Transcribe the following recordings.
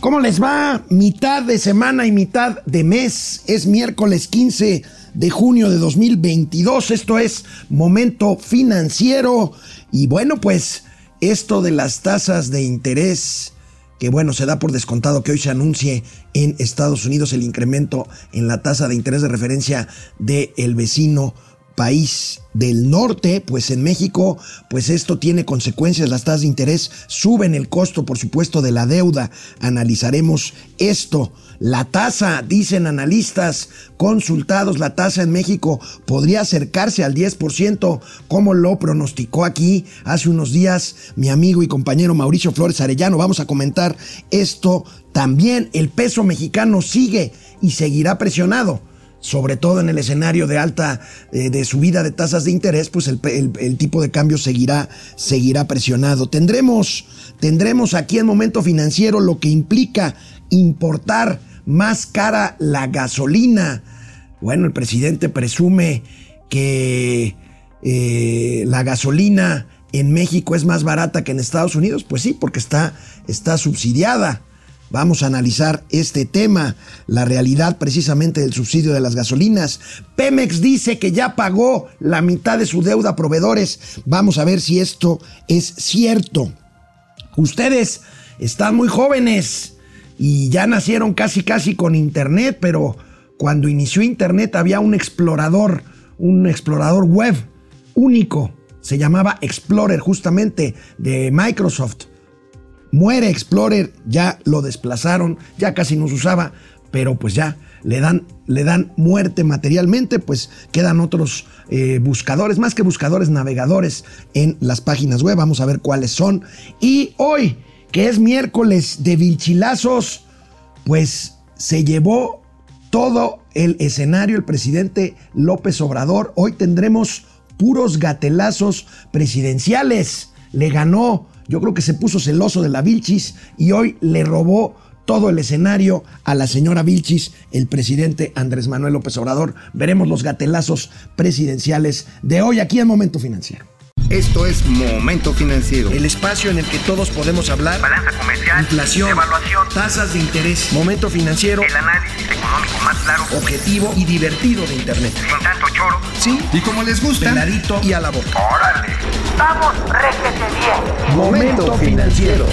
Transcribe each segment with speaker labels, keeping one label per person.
Speaker 1: ¿Cómo les va? Mitad de semana y mitad de mes. Es miércoles 15 de junio de 2022. Esto es Momento Financiero. Y bueno, pues esto de las tasas de interés, que bueno, se da por descontado que hoy se anuncie en Estados Unidos el incremento en la tasa de interés de referencia del el vecino país del norte, pues en México, pues esto tiene consecuencias, las tasas de interés suben el costo, por supuesto, de la deuda. Analizaremos esto. La tasa, dicen analistas consultados, la tasa en México podría acercarse al 10%, como lo pronosticó aquí hace unos días mi amigo y compañero Mauricio Flores Arellano. Vamos a comentar esto también. El peso mexicano sigue y seguirá presionado sobre todo en el escenario de alta, eh, de subida de tasas de interés, pues el, tipo de cambio seguirá, seguirá presionado. Tendremos, tendremos aquí en momento financiero lo que implica importar más cara la gasolina. Bueno, el presidente presume que eh, la gasolina en México es más barata que en Estados Unidos. Pues sí, porque está, está subsidiada. Vamos a analizar este tema, la realidad precisamente del subsidio de las gasolinas. Pemex dice que ya pagó la mitad de su deuda a proveedores. Vamos a ver si esto es cierto. Ustedes están muy jóvenes y ya nacieron casi casi con Internet, pero cuando inició Internet había un explorador, un explorador web único. Se llamaba Explorer justamente de Microsoft. Muere Explorer, ya lo desplazaron, ya casi no se usaba, pero pues ya le dan, le dan muerte materialmente, pues quedan otros eh, buscadores, más que buscadores, navegadores en las páginas web. Vamos a ver cuáles son. Y hoy, que es miércoles de Vilchilazos, pues se llevó todo el escenario el presidente López Obrador. Hoy tendremos puros gatelazos presidenciales. Le ganó yo creo que se puso celoso de la Vilchis y hoy le robó todo el escenario a la señora Vilchis, el presidente Andrés Manuel López Obrador. Veremos los gatelazos presidenciales de hoy aquí en Momento Financiero.
Speaker 2: Esto es Momento Financiero.
Speaker 1: El espacio en el que todos podemos hablar.
Speaker 3: Balanza comercial.
Speaker 1: Inflación.
Speaker 3: Evaluación.
Speaker 1: Tasas de interés. Momento Financiero.
Speaker 3: El análisis económico más claro.
Speaker 1: Objetivo y divertido de Internet.
Speaker 3: Sin tanto choro.
Speaker 1: Sí.
Speaker 2: Y como les gusta.
Speaker 1: Peladito y a la boca.
Speaker 3: Órale. Vamos, réjete bien.
Speaker 2: Momento Financiero.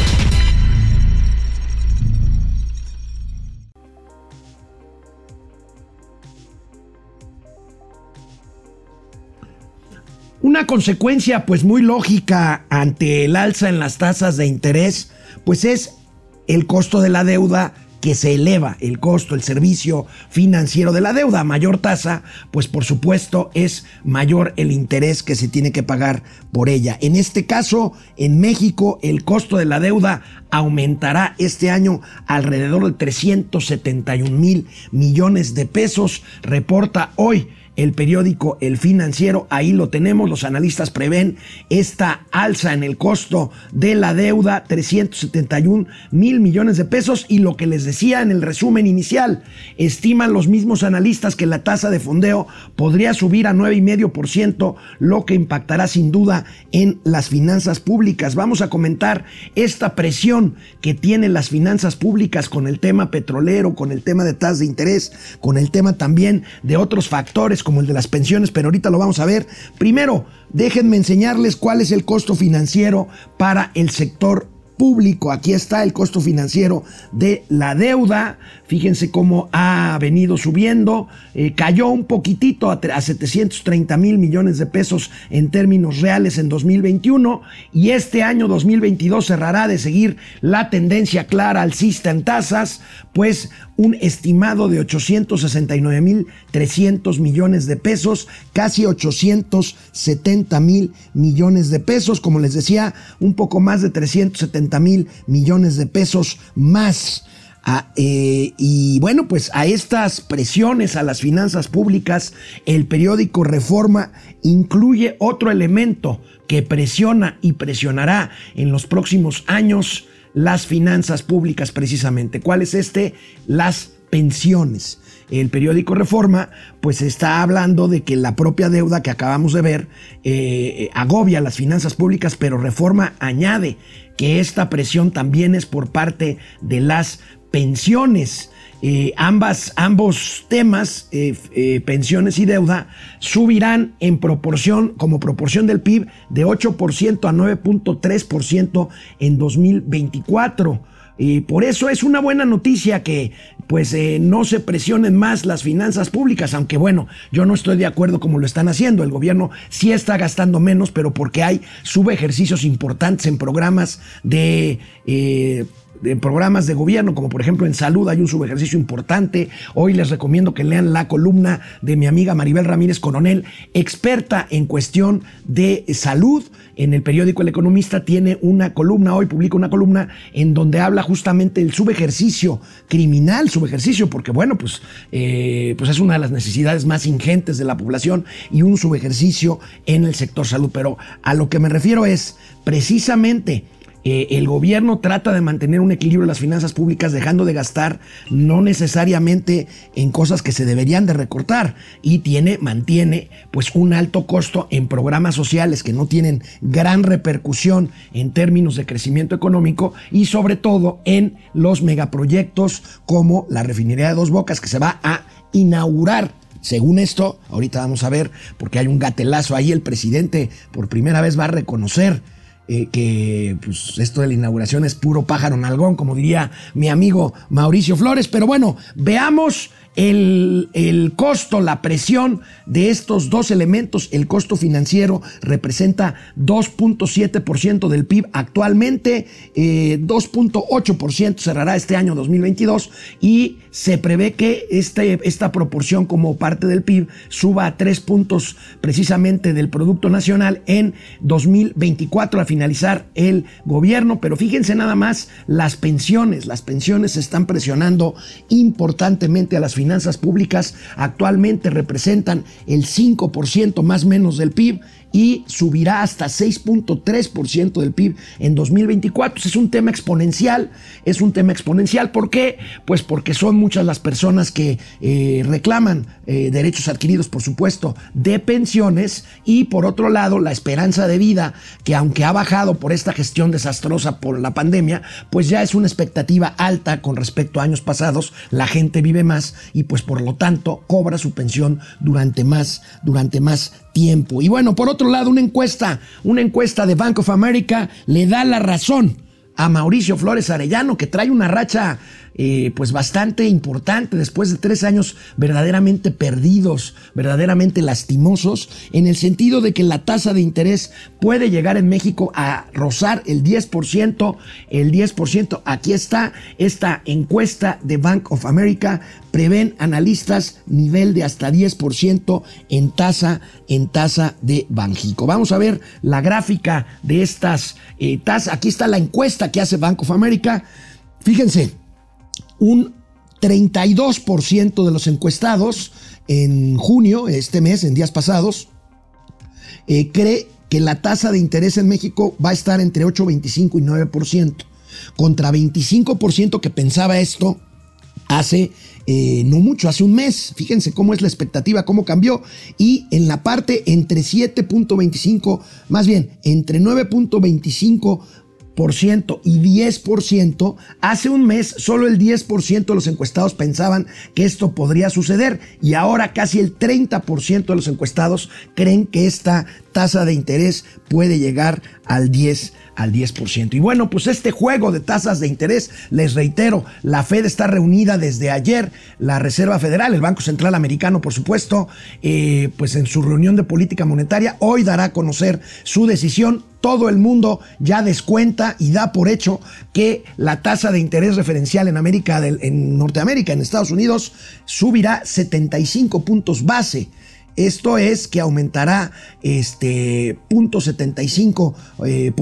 Speaker 1: Una consecuencia pues muy lógica ante el alza en las tasas de interés pues es el costo de la deuda que se eleva el costo, el servicio financiero de la deuda. A mayor tasa, pues por supuesto es mayor el interés que se tiene que pagar por ella. En este caso, en México, el costo de la deuda aumentará este año alrededor de 371 mil millones de pesos, reporta hoy el periódico El Financiero, ahí lo tenemos, los analistas prevén esta alza en el costo de la deuda, 371 mil millones de pesos y lo que les decía en el resumen inicial, estiman los mismos analistas que la tasa de fondeo podría subir a 9,5%, lo que impactará sin duda en las finanzas públicas. Vamos a comentar esta presión que tienen las finanzas públicas con el tema petrolero, con el tema de tasas de interés, con el tema también de otros factores como el de las pensiones, pero ahorita lo vamos a ver. Primero, déjenme enseñarles cuál es el costo financiero para el sector público. Aquí está el costo financiero de la deuda. Fíjense cómo ha venido subiendo. Eh, cayó un poquitito a, a 730 mil millones de pesos en términos reales en 2021 y este año 2022 cerrará de seguir la tendencia clara alcista en tasas, pues un estimado de 869 mil 300 millones de pesos, casi 870 mil millones de pesos, como les decía, un poco más de 370 mil millones de pesos más. Ah, eh, y bueno, pues a estas presiones a las finanzas públicas, el periódico Reforma incluye otro elemento que presiona y presionará en los próximos años las finanzas públicas precisamente. ¿Cuál es este? Las pensiones. el periódico Reforma, pues está hablando de que la propia deuda que acabamos de ver eh, agobia las finanzas públicas, pero Reforma añade que esta presión también es por parte de las pensiones. Eh, ambas, ambos temas, eh, eh, pensiones y deuda, subirán en proporción, como proporción del PIB, de 8% a 9.3% en 2024. Y por eso es una buena noticia que pues no se presionen más las finanzas públicas, aunque bueno, yo no estoy de acuerdo como lo están haciendo. El gobierno sí está gastando menos, pero porque hay subejercicios importantes en programas de de programas de gobierno, como por ejemplo en salud hay un subejercicio importante. Hoy les recomiendo que lean la columna de mi amiga Maribel Ramírez Coronel, experta en cuestión de salud. En el periódico El Economista tiene una columna, hoy publica una columna en donde habla justamente del subejercicio criminal, subejercicio, porque bueno, pues, eh, pues es una de las necesidades más ingentes de la población y un subejercicio en el sector salud. Pero a lo que me refiero es precisamente eh, el gobierno trata de mantener un equilibrio en las finanzas públicas dejando de gastar no necesariamente en cosas que se deberían de recortar. Y tiene, mantiene pues un alto costo en programas sociales que no tienen gran repercusión en términos de crecimiento económico y sobre todo en los megaproyectos como la refinería de Dos Bocas que se va a inaugurar. Según esto, ahorita vamos a ver, porque hay un gatelazo ahí, el presidente por primera vez va a reconocer eh, que pues, esto de la inauguración es puro pájaro nalgón, como diría mi amigo Mauricio Flores. Pero bueno, veamos el, costo, la presión de estos dos elementos, el costo financiero representa 2.7% del PIB actualmente, 2.8% eh, cerrará este año 2022 y se prevé que este, esta proporción como parte del PIB suba a 3 puntos precisamente del Producto Nacional en 2024 al finalizar el gobierno. Pero fíjense nada más las pensiones, las pensiones están presionando importantemente a las finanzas finanzas públicas actualmente representan el 5% más menos del PIB y subirá hasta 6.3% del PIB en 2024. Es un tema exponencial, es un tema exponencial. ¿Por qué? Pues porque son muchas las personas que eh, reclaman eh, derechos adquiridos, por supuesto, de pensiones y por otro lado la esperanza de vida, que aunque ha bajado por esta gestión desastrosa por la pandemia, pues ya es una expectativa alta con respecto a años pasados. La gente vive más y pues por lo tanto cobra su pensión durante más, durante más tiempo. Y bueno, por otro lado, una encuesta, una encuesta de Bank of America le da la razón a Mauricio Flores Arellano, que trae una racha eh, pues bastante importante después de tres años verdaderamente perdidos, verdaderamente lastimosos, en el sentido de que la tasa de interés puede llegar en México a rozar el 10%, el 10%. Aquí está esta encuesta de Bank of America, prevén analistas nivel de hasta 10% en tasa, en tasa de Banjico. Vamos a ver la gráfica de estas eh, tasas. Aquí está la encuesta que hace Bank of America. Fíjense, un 32% de los encuestados en junio, este mes, en días pasados, eh, cree que la tasa de interés en México va a estar entre 8,25 y 9%, contra 25% que pensaba esto hace eh, no mucho, hace un mes. Fíjense cómo es la expectativa, cómo cambió. Y en la parte entre 7.25, más bien, entre 9.25 y 10%, hace un mes solo el 10% de los encuestados pensaban que esto podría suceder y ahora casi el 30% de los encuestados creen que esta tasa de interés puede llegar al 10 al 10%. Y bueno, pues este juego de tasas de interés, les reitero, la Fed está reunida desde ayer, la Reserva Federal, el Banco Central Americano, por supuesto, eh, pues en su reunión de política monetaria, hoy dará a conocer su decisión. Todo el mundo ya descuenta y da por hecho que la tasa de interés referencial en América, en Norteamérica, en Estados Unidos, subirá 75 puntos base. Esto es que aumentará este 0.75% eh,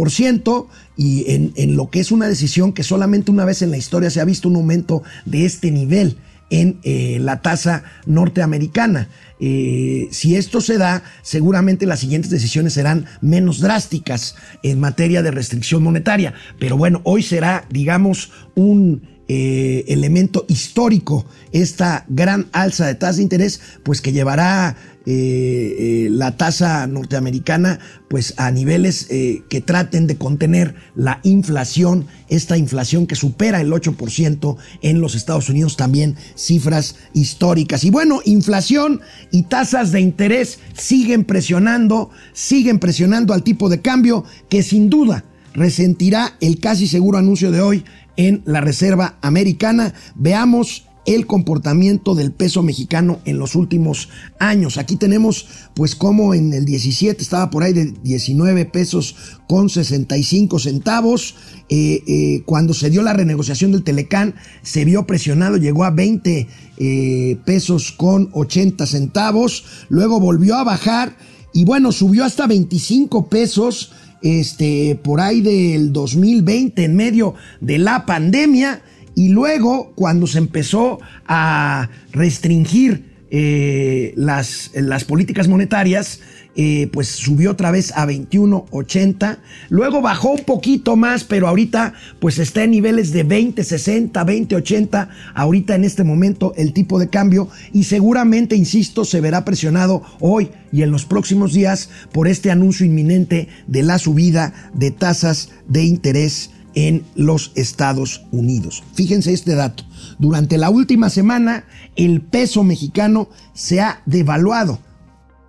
Speaker 1: y en, lo que es una decisión que solamente una vez en la historia se ha visto un aumento de este nivel en eh, la tasa norteamericana. Eh, si esto se da, seguramente las siguientes decisiones serán menos drásticas en materia de restricción monetaria. Pero bueno, hoy será, digamos, un elemento histórico, esta gran alza de tasa de interés, pues que llevará eh, eh, la tasa norteamericana pues a niveles que traten de contener la inflación, esta inflación que supera el 8% en los Estados Unidos, también cifras históricas. Y bueno, inflación y tasas de interés siguen presionando, siguen presionando al tipo de cambio que sin duda resentirá el casi seguro anuncio de hoy en la Reserva Americana. Veamos el comportamiento del peso mexicano en los últimos años. Aquí tenemos pues como en el 17 estaba por ahí de 19 pesos con 65 centavos. Eh, eh, cuando se dio la renegociación del Telecán se vio presionado, llegó a 20 eh, pesos con 80 centavos. Luego volvió a bajar y bueno, subió hasta 25 pesos este, por ahí del 2020, en medio de la pandemia, y luego cuando se empezó a restringir eh, las, las políticas monetarias, eh, pues subió otra vez a 21.80. Luego bajó un poquito más, pero ahorita pues está en niveles de 20.60, 20.80. Ahorita en este momento el tipo de cambio y seguramente, insisto, se verá presionado hoy y en los próximos días por este anuncio inminente de la subida de tasas de interés en los Estados Unidos. Fíjense este dato. Durante la última semana, el peso mexicano se ha devaluado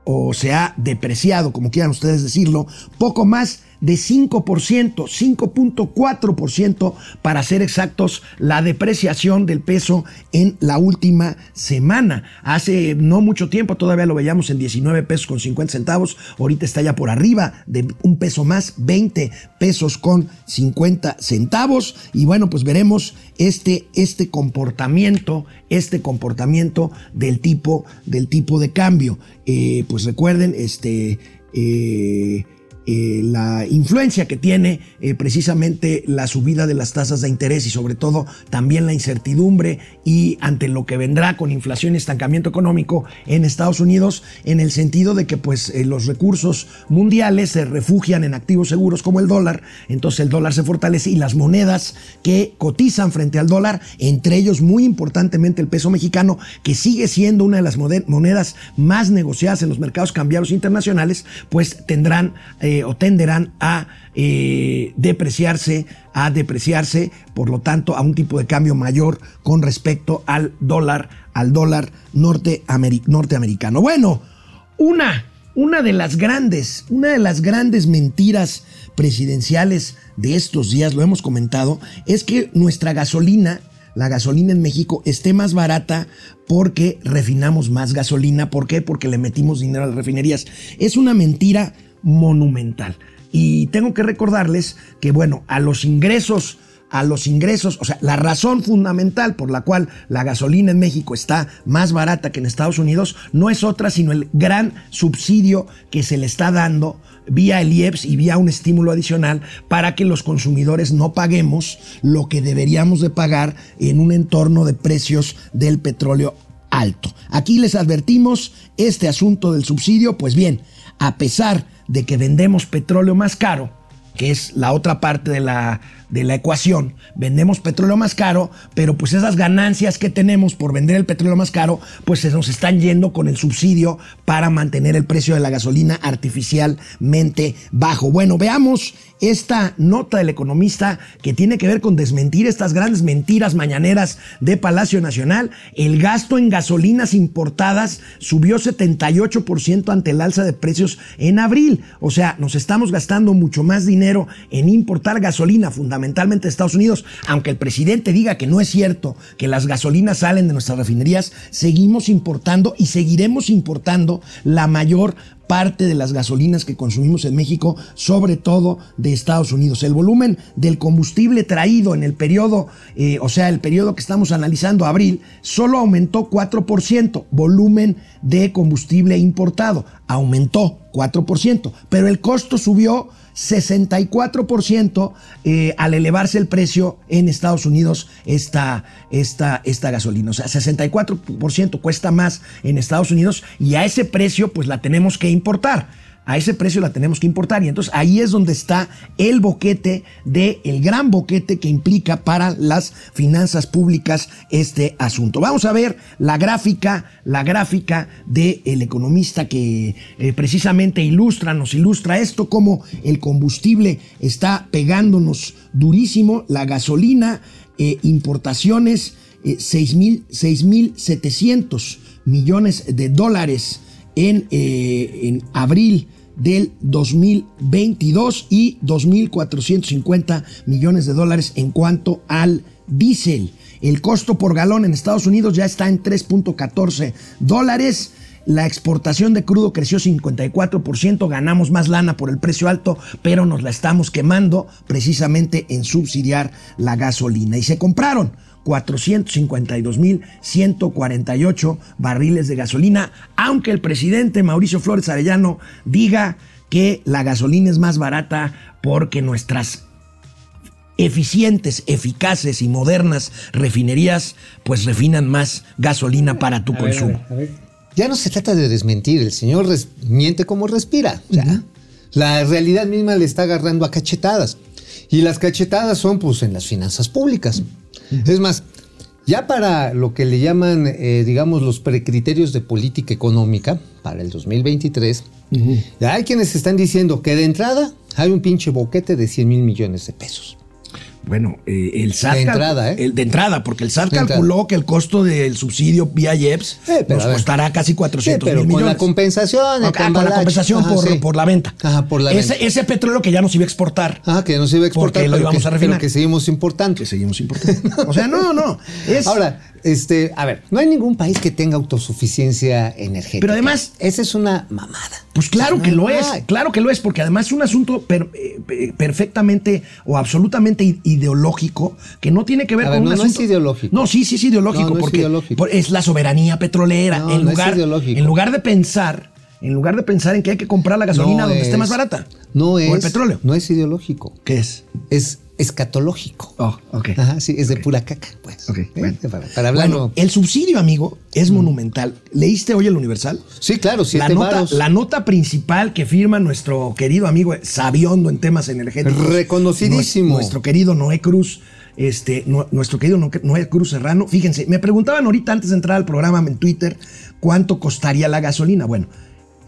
Speaker 1: o se ha depreciado, como quieran ustedes decirlo, poco más de 5%, 5.4% para ser exactos, la depreciación del peso en la última semana. Hace no mucho tiempo todavía lo veíamos en 19 pesos con 50 centavos, ahorita está ya por arriba de un peso más, 20 pesos con 50 centavos y bueno, pues veremos este, este comportamiento, este comportamiento del tipo, del tipo de cambio. Eh, pues recuerden, este... Eh, eh, la influencia que tiene eh, precisamente la subida de las tasas de interés y sobre todo también la incertidumbre y ante lo que vendrá con inflación y estancamiento económico en Estados Unidos en el sentido de que pues eh, los recursos mundiales se refugian en activos seguros como el dólar, entonces el dólar se fortalece y las monedas que cotizan frente al dólar, entre ellos muy importantemente el peso mexicano que sigue siendo una de las monedas más negociadas en los mercados cambiarios internacionales, pues tendrán o tenderán a eh, depreciarse, a depreciarse, por lo tanto, a un tipo de cambio mayor con respecto al dólar, al dólar norteamericano. Bueno, una, una de las grandes, una de las grandes mentiras presidenciales de estos días, lo hemos comentado, es que nuestra gasolina la gasolina en México esté más barata porque refinamos más gasolina. ¿Por qué? Porque le metimos dinero a las refinerías. Es una mentira monumental. Y tengo que recordarles que, bueno, a los ingresos a los ingresos, o sea, la razón fundamental por la cual la gasolina en México está más barata que en Estados Unidos no es otra sino el gran subsidio que se le está dando vía el IEPS y vía un estímulo adicional para que los consumidores no paguemos lo que deberíamos de pagar en un entorno de precios del petróleo alto. Aquí les advertimos este asunto del subsidio, pues bien, a pesar de que vendemos petróleo más caro, que es la otra parte de la, de la ecuación. Vendemos petróleo más caro, pero pues esas ganancias que tenemos por vender el petróleo más caro, pues se nos están yendo con el subsidio para mantener el precio de la gasolina artificialmente bajo. Bueno, veamos esta nota del economista que tiene que ver con desmentir estas grandes mentiras mañaneras de Palacio Nacional. El gasto en gasolinas importadas subió 78% ante el alza de precios en abril. O sea, nos estamos gastando mucho más dinero en importar gasolina fundamentalmente de Estados Unidos. Aunque el presidente diga que no es cierto que las gasolinas salen de nuestras refinerías, seguimos importando y seguiremos importando la mayor parte de las gasolinas que consumimos en México, sobre todo de Estados Unidos. El volumen del combustible traído en el periodo, eh, o sea, el periodo que estamos analizando, abril, solo aumentó 4%, volumen de combustible importado, aumentó 4%, pero el costo subió 64% eh, al elevarse el precio en Estados Unidos esta, esta, esta gasolina. O sea, 64% cuesta más en Estados Unidos y a ese precio pues la tenemos que importar. A ese precio la tenemos que importar. Y entonces ahí es donde está el boquete de el gran boquete que implica para las finanzas públicas este asunto. Vamos a ver la gráfica, la gráfica del el economista que eh, precisamente ilustra, nos ilustra esto, cómo el combustible está pegándonos durísimo, la gasolina, eh, importaciones, eh, 6.700 millones de dólares en, eh, en abril del 2022 y 2.450 millones de dólares en cuanto al diésel. El costo por galón en Estados Unidos ya está en 3.14 dólares. La exportación de crudo creció 54%, ganamos más lana por el precio alto, pero nos la estamos quemando precisamente en subsidiar la gasolina. Y se compraron 452.148 barriles de gasolina, aunque el presidente Mauricio Flores Arellano diga que la gasolina es más barata porque nuestras eficientes, eficaces y modernas refinerías pues refinan más gasolina para tu
Speaker 4: A ver,
Speaker 1: consumo.
Speaker 4: a ver, a ver. Ya no se trata de desmentir, el señor res- miente como respira. O sea, La realidad misma le está agarrando a cachetadas. Y las cachetadas son pues en las finanzas públicas. Es más, ya para lo que le llaman, eh, digamos, los precriterios de política económica para el 2023, ya hay quienes están diciendo que de entrada hay un pinche boquete de 100 mil millones de pesos.
Speaker 1: Bueno, eh, el SAT.
Speaker 4: De entrada, ¿eh?
Speaker 1: el- de entrada, porque el SAT
Speaker 4: De entrada.
Speaker 1: calculó que el costo del subsidio vía IEPS
Speaker 4: Eh,
Speaker 1: nos costará casi
Speaker 4: Sí,
Speaker 1: 400
Speaker 4: pero
Speaker 1: mil
Speaker 4: con
Speaker 1: millones.
Speaker 4: la compensación,
Speaker 1: Ah, con la compensación
Speaker 4: Ajá,
Speaker 1: por,
Speaker 4: sí.
Speaker 1: por la venta.
Speaker 4: Ajá, por la
Speaker 1: ese,
Speaker 4: venta.
Speaker 1: ese petróleo que ya nos iba a exportar.
Speaker 4: Ah, que no se iba a exportar,
Speaker 1: Porque lo
Speaker 4: pero
Speaker 1: íbamos
Speaker 4: que,
Speaker 1: a refinar.
Speaker 4: pero que seguimos importando.
Speaker 1: Que seguimos importando. o sea, no, no. Es,
Speaker 4: Ahora, este, a ver, no hay ningún país que tenga autosuficiencia energética.
Speaker 1: Pero además-
Speaker 4: esa es una mamada.
Speaker 1: Pues claro
Speaker 4: O
Speaker 1: que lo es, claro que lo es, porque además es un asunto per- eh, eh, perfectamente o absolutamente ideológico que no tiene que ver
Speaker 4: A
Speaker 1: con un
Speaker 4: no, no
Speaker 1: asunto.
Speaker 4: es ideológico.
Speaker 1: No, sí, sí es ideológico,
Speaker 4: No, no es
Speaker 1: porque
Speaker 4: ideológico.
Speaker 1: es la soberanía petrolera.
Speaker 4: No,
Speaker 1: en,
Speaker 4: no es
Speaker 1: lugar,
Speaker 4: ideológico.
Speaker 1: en lugar de pensar, en lugar de pensar en que hay que comprar la gasolina donde esté
Speaker 4: es-
Speaker 1: más barata.
Speaker 4: No
Speaker 1: O
Speaker 4: es.
Speaker 1: el petróleo.
Speaker 4: No es ideológico.
Speaker 1: ¿Qué es?
Speaker 4: Es escatológico.
Speaker 1: Oh, ok.
Speaker 4: Ajá, sí, es de pura caca, pues.
Speaker 1: Ok,
Speaker 4: ¿Eh?
Speaker 1: bueno.
Speaker 4: Para, para hablarlo.
Speaker 1: Bueno, el subsidio, amigo, es monumental. ¿Leíste hoy el Universal?
Speaker 4: sí, claro,
Speaker 1: La
Speaker 4: siete
Speaker 1: nota,
Speaker 4: varos.
Speaker 1: la nota principal que firma nuestro querido amigo Sabiondo en temas energéticos.
Speaker 4: Reconocidísimo.
Speaker 1: Nuestro, querido Noé Cruz. Este, nu- nuestro querido No- Noé Cruz Serrano. Fíjense, me preguntaban ahorita antes de entrar al programa en Twitter cuánto costaría la gasolina. Bueno,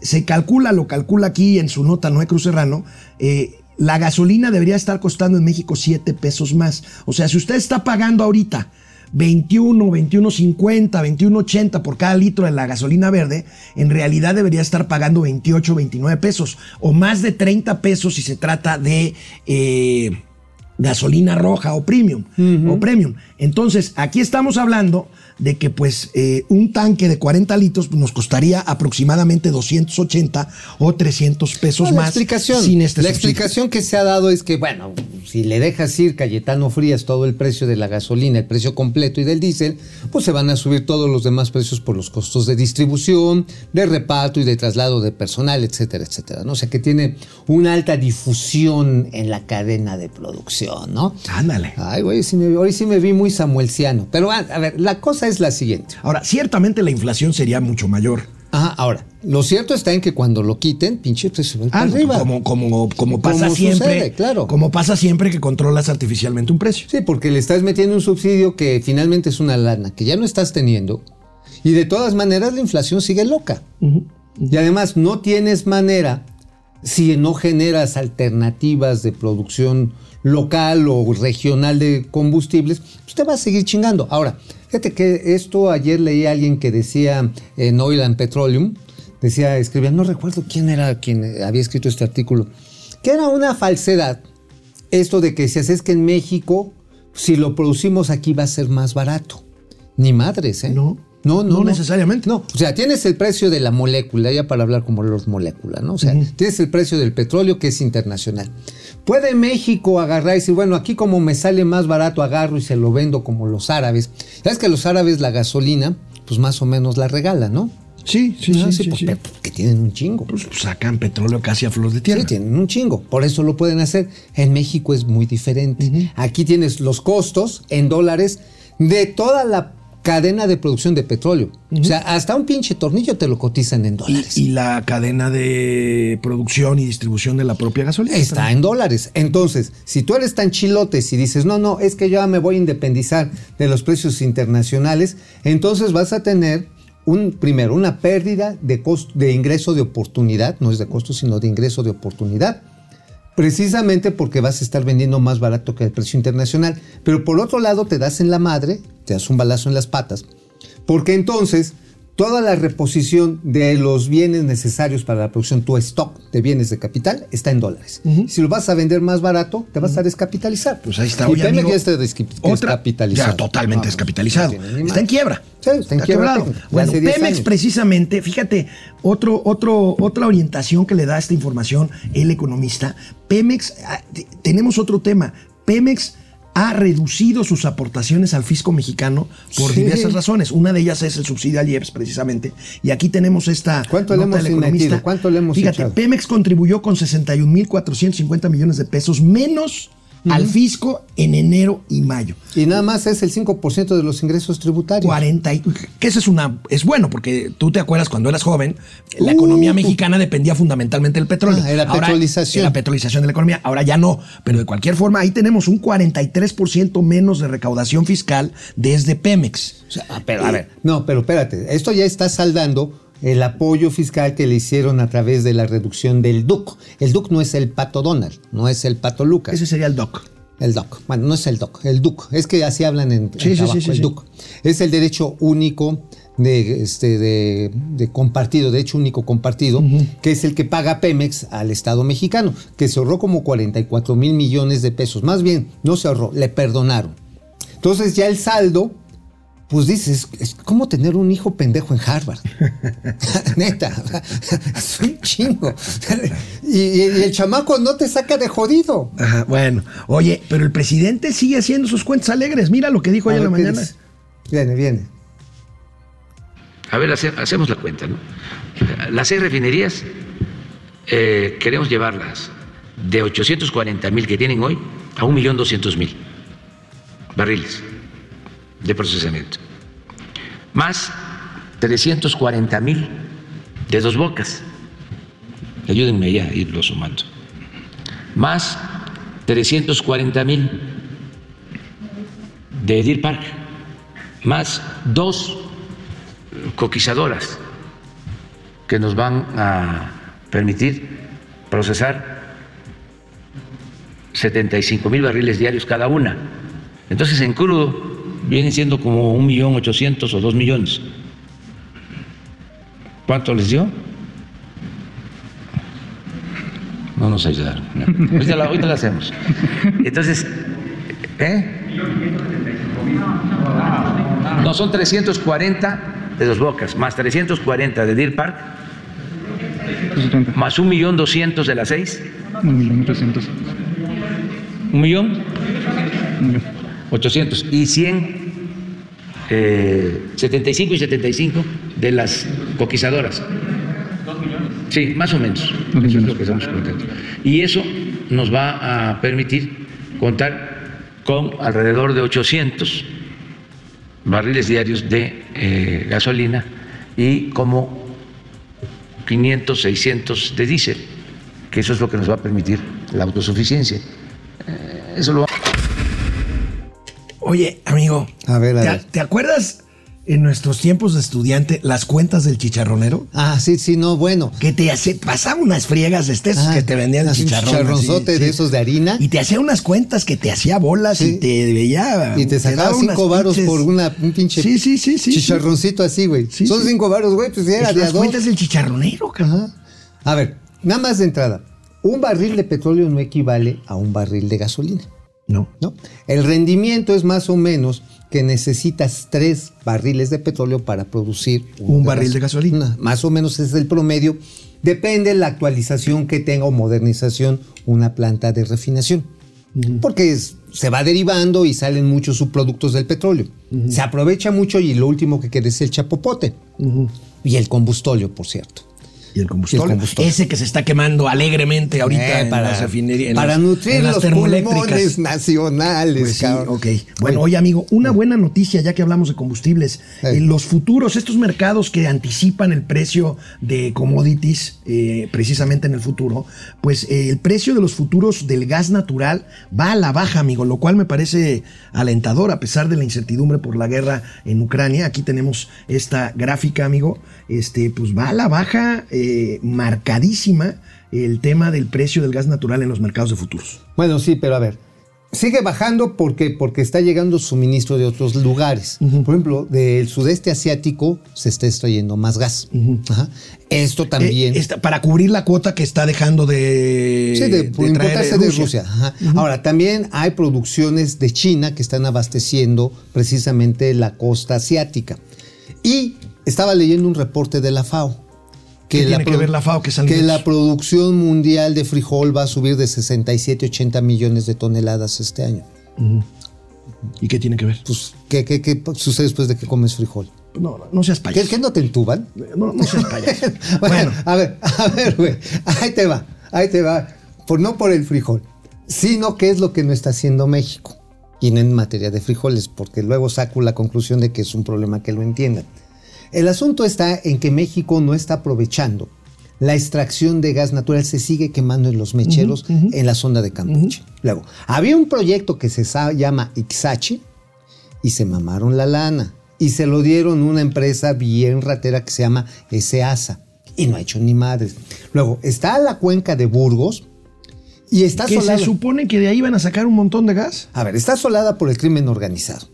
Speaker 1: se calcula, lo calcula aquí en su nota Noé Cruz Serrano, eh, la gasolina debería estar costando en México 7 pesos más. O sea, si usted está pagando ahorita 21, 21.50, 21.80 por cada litro de la gasolina verde, en realidad debería estar pagando 28, 29 pesos o más de 30 pesos si se trata de eh, gasolina roja o premium o premium. Entonces, aquí estamos hablando de que pues eh, un tanque de 40 litros nos costaría aproximadamente 280 o 300 pesos
Speaker 4: No, la
Speaker 1: más
Speaker 4: explicación,
Speaker 1: sin este
Speaker 4: la
Speaker 1: subsidio.
Speaker 4: explicación que se ha dado es que, bueno, si le dejas ir Cayetano Frías todo el precio de la gasolina, el precio completo y del diésel, pues se van a subir todos los demás precios por los costos de distribución, de reparto y de traslado de personal, etcétera, etcétera. ¿no? O sea que tiene una alta difusión en la cadena de producción, ¿no?
Speaker 1: Ándale.
Speaker 4: Ay, güey, sí me- hoy sí me vi muy samuelciano. Pero a, a ver, la cosa es la siguiente.
Speaker 1: Ahora, ciertamente la inflación sería mucho mayor.
Speaker 4: Ajá, ahora, lo cierto está en que cuando lo quiten, pinche a ir
Speaker 1: Ah,
Speaker 4: arriba.
Speaker 1: como, como, como pasa
Speaker 4: Como
Speaker 1: siempre.
Speaker 4: sucede, claro.
Speaker 1: Como pasa siempre que controlas artificialmente un precio.
Speaker 4: Sí, porque le estás metiendo un subsidio que finalmente es una lana que ya no estás teniendo. Y de todas maneras la inflación sigue loca. Y además no tienes manera, si no generas alternativas de producción local o regional de combustibles, pues te va a seguir chingando. Ahora, fíjate que esto ayer leí a alguien que decía en Oil and Petroleum, decía, escribía, no recuerdo quién era quien había escrito este artículo, que era una falsedad esto de que si haces que en México, si lo producimos aquí va a ser más barato. Ni madres, ¿eh?
Speaker 1: No.
Speaker 4: No, no,
Speaker 1: No necesariamente.
Speaker 4: No, o sea, tienes el precio de la molécula, ya para hablar como los moléculas, ¿no? O sea, tienes el precio del petróleo que es internacional. ¿Puede México agarrar y decir, bueno, aquí como me sale más barato, agarro y se lo vendo como los árabes? ¿Sabes que los árabes la gasolina, pues más o menos la regalan, ¿no?
Speaker 1: Sí, sí,
Speaker 4: Ah,
Speaker 1: sí, sí,
Speaker 4: pues,
Speaker 1: sí.
Speaker 4: que tienen un chingo.
Speaker 1: Pues sacan petróleo casi a flor de tierra.
Speaker 4: Sí, tienen un chingo. Por eso lo pueden hacer. En México es muy diferente. Aquí tienes los costos en dólares de toda la cadena de producción de petróleo. O sea, hasta un pinche tornillo te lo cotizan en dólares.
Speaker 1: y la cadena de producción y distribución de la propia gasolina.
Speaker 4: Está en dólares. Entonces, si tú eres tan chilote y dices, no, no, es que yo ya me voy a independizar de los precios internacionales, entonces vas a tener un, primero, una pérdida de, costo, de ingreso de oportunidad, no es de costo, sino de ingreso de oportunidad. Precisamente porque vas a estar vendiendo más barato que el precio internacional. Pero por otro lado, te das en la madre, te das un balazo en las patas, porque entonces toda la reposición de los bienes necesarios para la producción, tu stock de bienes de capital, está en dólares. Si lo vas a vender más barato, te vas a descapitalizar.
Speaker 1: Pues ahí está.
Speaker 4: Y
Speaker 1: Oye,
Speaker 4: Pemex
Speaker 1: amigo,
Speaker 4: ya está descapitalizado.
Speaker 1: Ya, totalmente
Speaker 4: Ah,
Speaker 1: descapitalizado.
Speaker 4: no
Speaker 1: está en quiebra.
Speaker 4: Sí, está en quiebra
Speaker 1: Bueno,
Speaker 4: hace 10
Speaker 1: Pemex
Speaker 4: años.
Speaker 1: precisamente, fíjate, otro, otro, otra orientación que le da esta información el economista. Pemex, ah, te- tenemos otro tema. Pemex ha reducido sus aportaciones al fisco mexicano por
Speaker 4: Sí.
Speaker 1: diversas razones. Una de ellas es el subsidio al IEPS, precisamente. Y aquí tenemos esta.
Speaker 4: ¿Cuánto le
Speaker 1: nota
Speaker 4: hemos
Speaker 1: del economista.
Speaker 4: ¿Cuánto le hemos
Speaker 1: Fíjate,
Speaker 4: echado?
Speaker 1: Pemex contribuyó con 61.450 millones de pesos menos al fisco en enero y mayo.
Speaker 4: Y nada más es el 5% de los ingresos tributarios.
Speaker 1: 40 y, que eso es una es bueno porque tú te acuerdas cuando eras joven la
Speaker 4: Uh.
Speaker 1: economía mexicana dependía fundamentalmente del petróleo
Speaker 4: Ah, era
Speaker 1: Ahora,
Speaker 4: petrolización.
Speaker 1: era petrolización de la economía ahora ya no pero de cualquier forma ahí tenemos un 43% menos de recaudación fiscal desde Pemex
Speaker 4: O sea, ah, pero, a ver, no, pero espérate, esto ya está saldando el apoyo fiscal que le hicieron a través de la reducción del DUC. El DUC no es el pato Donald, no es el pato Lucas.
Speaker 1: ese sería el doc
Speaker 4: El DOC. Bueno, no es el DOC, el DUC. Es que así hablan en, en
Speaker 1: Sí, sí,
Speaker 4: trabajo,
Speaker 1: sí,
Speaker 4: el. DUC. Es el derecho único de, este, de, de compartido, derecho único compartido, que es el que paga Pemex al Estado mexicano, que se ahorró como 44 mil millones de pesos. Más bien, no se ahorró, le perdonaron. Entonces ya el saldo, pues dices, es como tener un hijo pendejo en Harvard. Neta, es un chingo. Y, el chamaco no te saca de jodido.
Speaker 1: Ajá, bueno oye pero el presidente sigue haciendo sus cuentas alegres mira lo que dijo hoy
Speaker 4: A
Speaker 1: en la
Speaker 4: ver, ¿qué
Speaker 1: mañana
Speaker 4: dice? Viene, viene.
Speaker 5: A ver, hace- hacemos la cuenta, ¿no? Las seis refinerías eh, queremos llevarlas de 840 mil que tienen hoy a 1.200.000 barriles de procesamiento. Más 340 mil de dos bocas. Ayúdenme ya a irlo sumando. Más 340 mil de Deer Park. Más dos coquizadoras que nos van a permitir procesar 75 mil barriles diarios cada una. Entonces en crudo vienen siendo como un millón ochocientos o dos millones. ¿Cuánto les dio? No nos ayudaron. Ahorita la, ahorita la hacemos. Entonces, ¿eh? No, son 340 de dos bocas, más 340 de Deer Park, más un millón doscientos de las seis,
Speaker 6: Un millón trescientos.
Speaker 5: un millón
Speaker 6: Un millón.
Speaker 5: Ochocientos y 100, eh, 75 y 75 de las coquizadoras. Sí, más o menos.
Speaker 6: Dos
Speaker 5: Eso es
Speaker 6: millones.
Speaker 5: lo que estamos. Y eso nos va a permitir contar con alrededor de 800 barriles diarios de eh, gasolina y como 500, 600 de diésel, que eso es lo que nos va a permitir la autosuficiencia. Eh, eso lo va
Speaker 1: Oye, amigo.
Speaker 4: A ver, a
Speaker 1: ¿te,
Speaker 4: ver.
Speaker 1: te acuerdas en nuestros tiempos de estudiante las cuentas del chicharronero?
Speaker 4: Ah, sí, sí, no, bueno.
Speaker 1: Que te hace, pasaba unas friegas de estos
Speaker 4: Ah,
Speaker 1: que te vendían chicharrón.
Speaker 4: chicharronzote
Speaker 1: así,
Speaker 4: de esos de harina.
Speaker 1: Y te hacía unas cuentas que te hacía bolas
Speaker 4: Sí.
Speaker 1: y te veía.
Speaker 4: Y te sacaba cinco varos
Speaker 1: pinches-
Speaker 4: por una, un pinche
Speaker 1: Sí, sí, sí, sí.
Speaker 4: chicharroncito así, güey.
Speaker 1: Sí,
Speaker 4: Son
Speaker 1: sí.
Speaker 4: cinco varos, güey, pues ya era
Speaker 1: Es
Speaker 4: de
Speaker 1: las
Speaker 4: dos.
Speaker 1: cuentas del chicharronero, cabrón.
Speaker 4: A ver, nada más de entrada. Un barril de petróleo no equivale a un barril de gasolina.
Speaker 1: No.
Speaker 4: ¿no? El rendimiento es más o menos que necesitas tres barriles de petróleo para producir
Speaker 1: Un barril de gasolina.
Speaker 4: Más o menos es el promedio. Depende de la actualización que tenga o modernización una planta de refinación. Porque es- se va derivando y salen muchos subproductos del petróleo. Se aprovecha mucho y lo último que queda es el chapopote. Y el combustóleo, por cierto.
Speaker 1: Y el combustible. Ese que se está quemando alegremente ahorita
Speaker 4: Eh,
Speaker 1: en las refinerías.
Speaker 4: para nutrir
Speaker 1: en las
Speaker 4: los pulmones nacionales,
Speaker 1: Pues sí, ok. Bueno, oye, amigo, una buena noticia, ya que hablamos de combustibles. En los futuros, estos mercados que anticipan el precio de commodities, eh, precisamente en el futuro, pues eh, el precio de los futuros del gas natural va a la baja, amigo, lo cual me parece alentador, a pesar de la incertidumbre por la guerra en Ucrania. Aquí tenemos esta gráfica, amigo. Este, pues va a la baja eh, marcadísima el tema del precio del gas natural en los mercados de futuros.
Speaker 4: Bueno, sí, pero a ver. Sigue bajando porque, porque está llegando suministro de otros lugares. Por ejemplo, del sudeste asiático se está extrayendo más gas. Ajá. Esto también.
Speaker 1: Eh, esta- para cubrir la cuota que está dejando de,
Speaker 4: Sí, de, importarse de Rusia. Ajá. Ahora, también hay producciones de China que están abasteciendo precisamente la costa asiática. Y estaba leyendo un reporte de la FAO.
Speaker 1: ¿Qué tiene que ver la FAO que
Speaker 4: que la producción mundial de frijol va a subir de 67 a 80 millones de toneladas este año.
Speaker 1: ¿Y qué tiene que ver?
Speaker 4: Pues, ¿qué, qué, qué sucede después de que comes frijol?
Speaker 1: No, no, seas
Speaker 4: ¿Qué,
Speaker 1: payaso.
Speaker 4: qué no te entuban?
Speaker 1: No, no seas payaso.
Speaker 4: bueno,
Speaker 1: bueno,
Speaker 4: a ver, a ver, güey. Ahí te va, ahí te va. Por, no por el frijol, sino qué es lo que no está haciendo México. Y no en materia de frijoles, porque luego saco la conclusión de que es un problema que lo entiendan. El asunto está en que México no está aprovechando la extracción de gas natural, se sigue quemando en los mecheros en la zona de Campeche. Luego, había un proyecto que se llama Ixachi y se mamaron la lana y se lo dieron a una empresa bien ratera que se llama SEASA y no ha hecho ni madres. Luego, está la cuenca de Burgos y está
Speaker 1: que
Speaker 4: asolada.
Speaker 1: se supone que de ahí van a sacar un montón de gas.
Speaker 4: A ver, está asolada por el crimen organizado.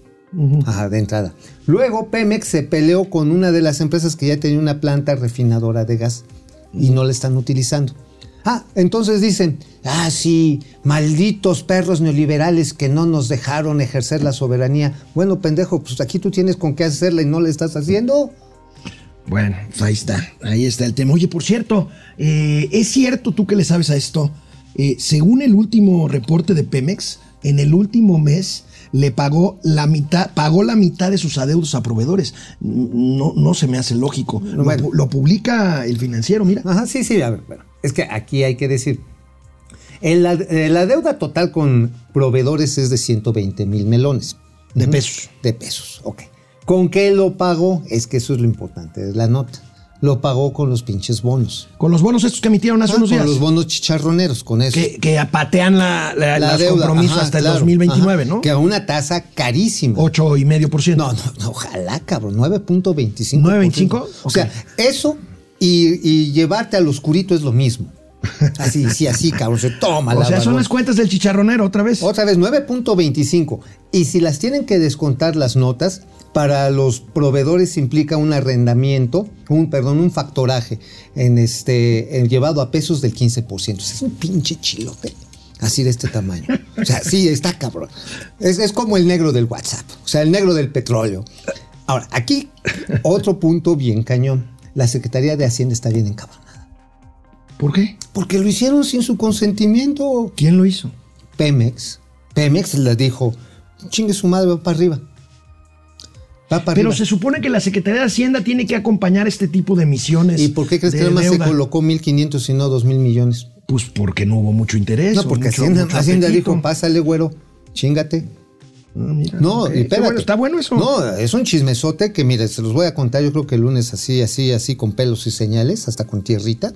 Speaker 4: Ajá, de entrada. Luego Pemex se peleó con una de las empresas que ya tenía una planta refinadora de gas y no la están utilizando. Ah, entonces dicen, ah, sí, malditos perros neoliberales que no nos dejaron ejercer la soberanía. Bueno, pendejo, pues aquí tú tienes con qué hacerla y no la estás haciendo.
Speaker 1: Bueno, pues ahí está, ahí está el tema. Oye, por cierto, eh, es cierto tú que le sabes a esto. Eh, según el último reporte de Pemex, en el último mes le pagó la mitad, pagó la mitad de sus adeudos a proveedores. No, no se me hace lógico. Lo
Speaker 4: Bueno.
Speaker 1: pu- lo, publica el financiero, mira.
Speaker 4: Ajá, sí, sí, a ver, bueno, es que aquí hay que decir, el- la, eh, la deuda total con proveedores es de 120 mil melones.
Speaker 1: De pesos.
Speaker 4: De pesos, ok. ¿Con qué lo pagó? Es que eso es lo importante de la nota. Lo pagó con los pinches bonos.
Speaker 1: Con los bonos estos que emitieron hace
Speaker 4: Ah,
Speaker 1: unos
Speaker 4: con
Speaker 1: días.
Speaker 4: los bonos chicharroneros, con eso.
Speaker 1: que, que patean la, la-
Speaker 4: La
Speaker 1: los
Speaker 4: deuda,
Speaker 1: compromisos
Speaker 4: ajá,
Speaker 1: hasta el
Speaker 4: claro,
Speaker 1: 2029,
Speaker 4: ajá,
Speaker 1: ¿no?
Speaker 4: Que a una tasa carísima.
Speaker 1: Ocho y medio por ciento.
Speaker 4: No, no, no, ojalá, cabrón, 9.25.
Speaker 1: ¿9.25?
Speaker 4: O sea, eso y, y llevarte al oscurito es lo mismo. Así, sí, así, cabrón, se toma
Speaker 1: O
Speaker 4: la
Speaker 1: sea, son las cuentas del chicharronero otra vez.
Speaker 4: Otra vez, 9.25. Y si las tienen que descontar las notas, para los proveedores implica un arrendamiento, un, perdón, un factoraje en este, en llevado a pesos del 15%. O sea, es un pinche chilote. Así de este tamaño. O sea, sí, está cabrón. Es, es como el negro del WhatsApp. O sea, el negro del petróleo. Ahora, aquí, otro punto bien cañón. La Secretaría de Hacienda está bien encabronada.
Speaker 1: ¿Por qué?
Speaker 4: Porque lo hicieron sin su consentimiento.
Speaker 1: ¿Quién lo hizo?
Speaker 4: Pemex. Pemex les dijo, chingue su madre, va para arriba. Va para
Speaker 1: Pero
Speaker 4: arriba.
Speaker 1: se supone que la Secretaría de Hacienda tiene que acompañar este tipo de emisiones.
Speaker 4: ¿Y por qué crees que además se colocó 1.500 y no 2.000 millones?
Speaker 1: Pues porque no hubo mucho interés.
Speaker 4: No, porque
Speaker 1: mucho-
Speaker 4: Hacienda,
Speaker 1: mucho
Speaker 4: Hacienda dijo, pásale, güero, chingate.
Speaker 1: Ah, mira,
Speaker 4: No, espérate.
Speaker 1: bueno, está bueno eso.
Speaker 4: No, es un chismesote que, mire, se los voy a contar yo creo que el lunes así, así, así, con pelos y señales, hasta con tierrita.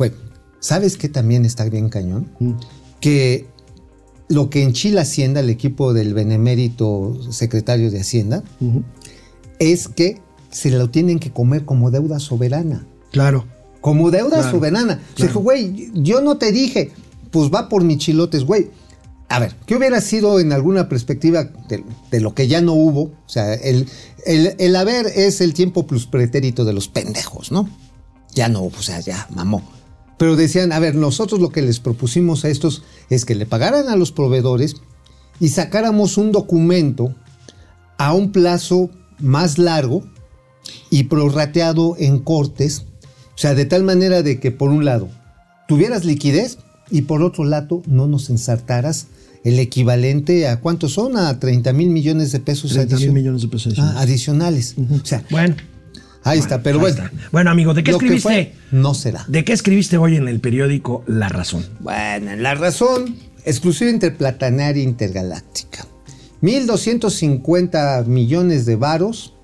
Speaker 4: Güey, ¿sabes qué también está bien cañón?
Speaker 1: Mm.
Speaker 4: Que lo que enchila Hacienda, el equipo del benemérito secretario de Hacienda, es que se lo tienen que comer como deuda soberana.
Speaker 1: Claro.
Speaker 4: Como deuda
Speaker 1: Claro,
Speaker 4: soberana. Se dijo, güey, yo no te dije, pues va por mis chilotes, güey. A ver, ¿qué hubiera sido en alguna perspectiva de, de lo que ya no hubo? O sea, el, el, el haber es el tiempo plus pretérito de los pendejos, ¿no? Ya no o sea, ya mamó. Pero decían, a ver, nosotros lo que les propusimos a estos es que le pagaran a los proveedores y sacáramos un documento a un plazo más largo y prorrateado en cortes, o sea, de tal manera de que por un lado tuvieras liquidez y por otro lado no nos ensartaras el equivalente a cuántos son, a 30 mil millones de pesos
Speaker 1: 30 mil
Speaker 4: adicion-
Speaker 1: millones de pesos.
Speaker 4: ah, adicionales. O sea,
Speaker 1: Bueno,
Speaker 4: Ahí está, pero
Speaker 1: Ahí
Speaker 4: bueno.
Speaker 1: está. Bueno, amigo, ¿de qué escribiste?
Speaker 4: fue, no será.
Speaker 1: ¿De qué escribiste hoy en el periódico La Razón?
Speaker 4: Bueno, la razón, exclusiva interplatanaria intergaláctica. 1.250 millones de varos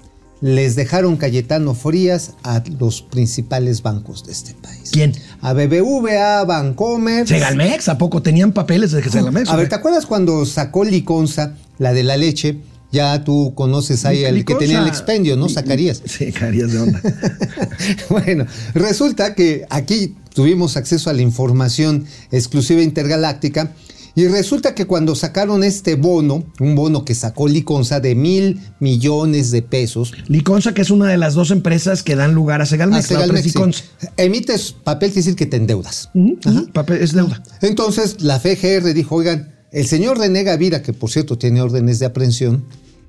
Speaker 4: les dejaron Cayetano Frías a los principales bancos de este país.
Speaker 1: ¿Quién?
Speaker 4: A BBVA, Bancomer.
Speaker 1: ¿Segalmex? ¿A poco tenían papeles de Segalmex?
Speaker 4: A ver, ¿te acuerdas cuando sacó Liconza, la de la leche? Ya tú conoces ahí el que tenía el expendio, ¿no? Sacarías.
Speaker 1: Sí, carías de onda.
Speaker 4: bueno, resulta que aquí tuvimos acceso a la información exclusiva intergaláctica y resulta que cuando sacaron este bono, un bono que sacó Liconza de mil millones de pesos,
Speaker 1: Liconza, que es una de las dos empresas que dan lugar a Segalmex.
Speaker 4: a Segalmex, sí, emites papel, quiere decir que te endeudas.
Speaker 1: Ujú, papel- es deuda.
Speaker 4: Entonces la FGR dijo, oigan, el señor René Gavira, que por cierto tiene órdenes de aprehensión,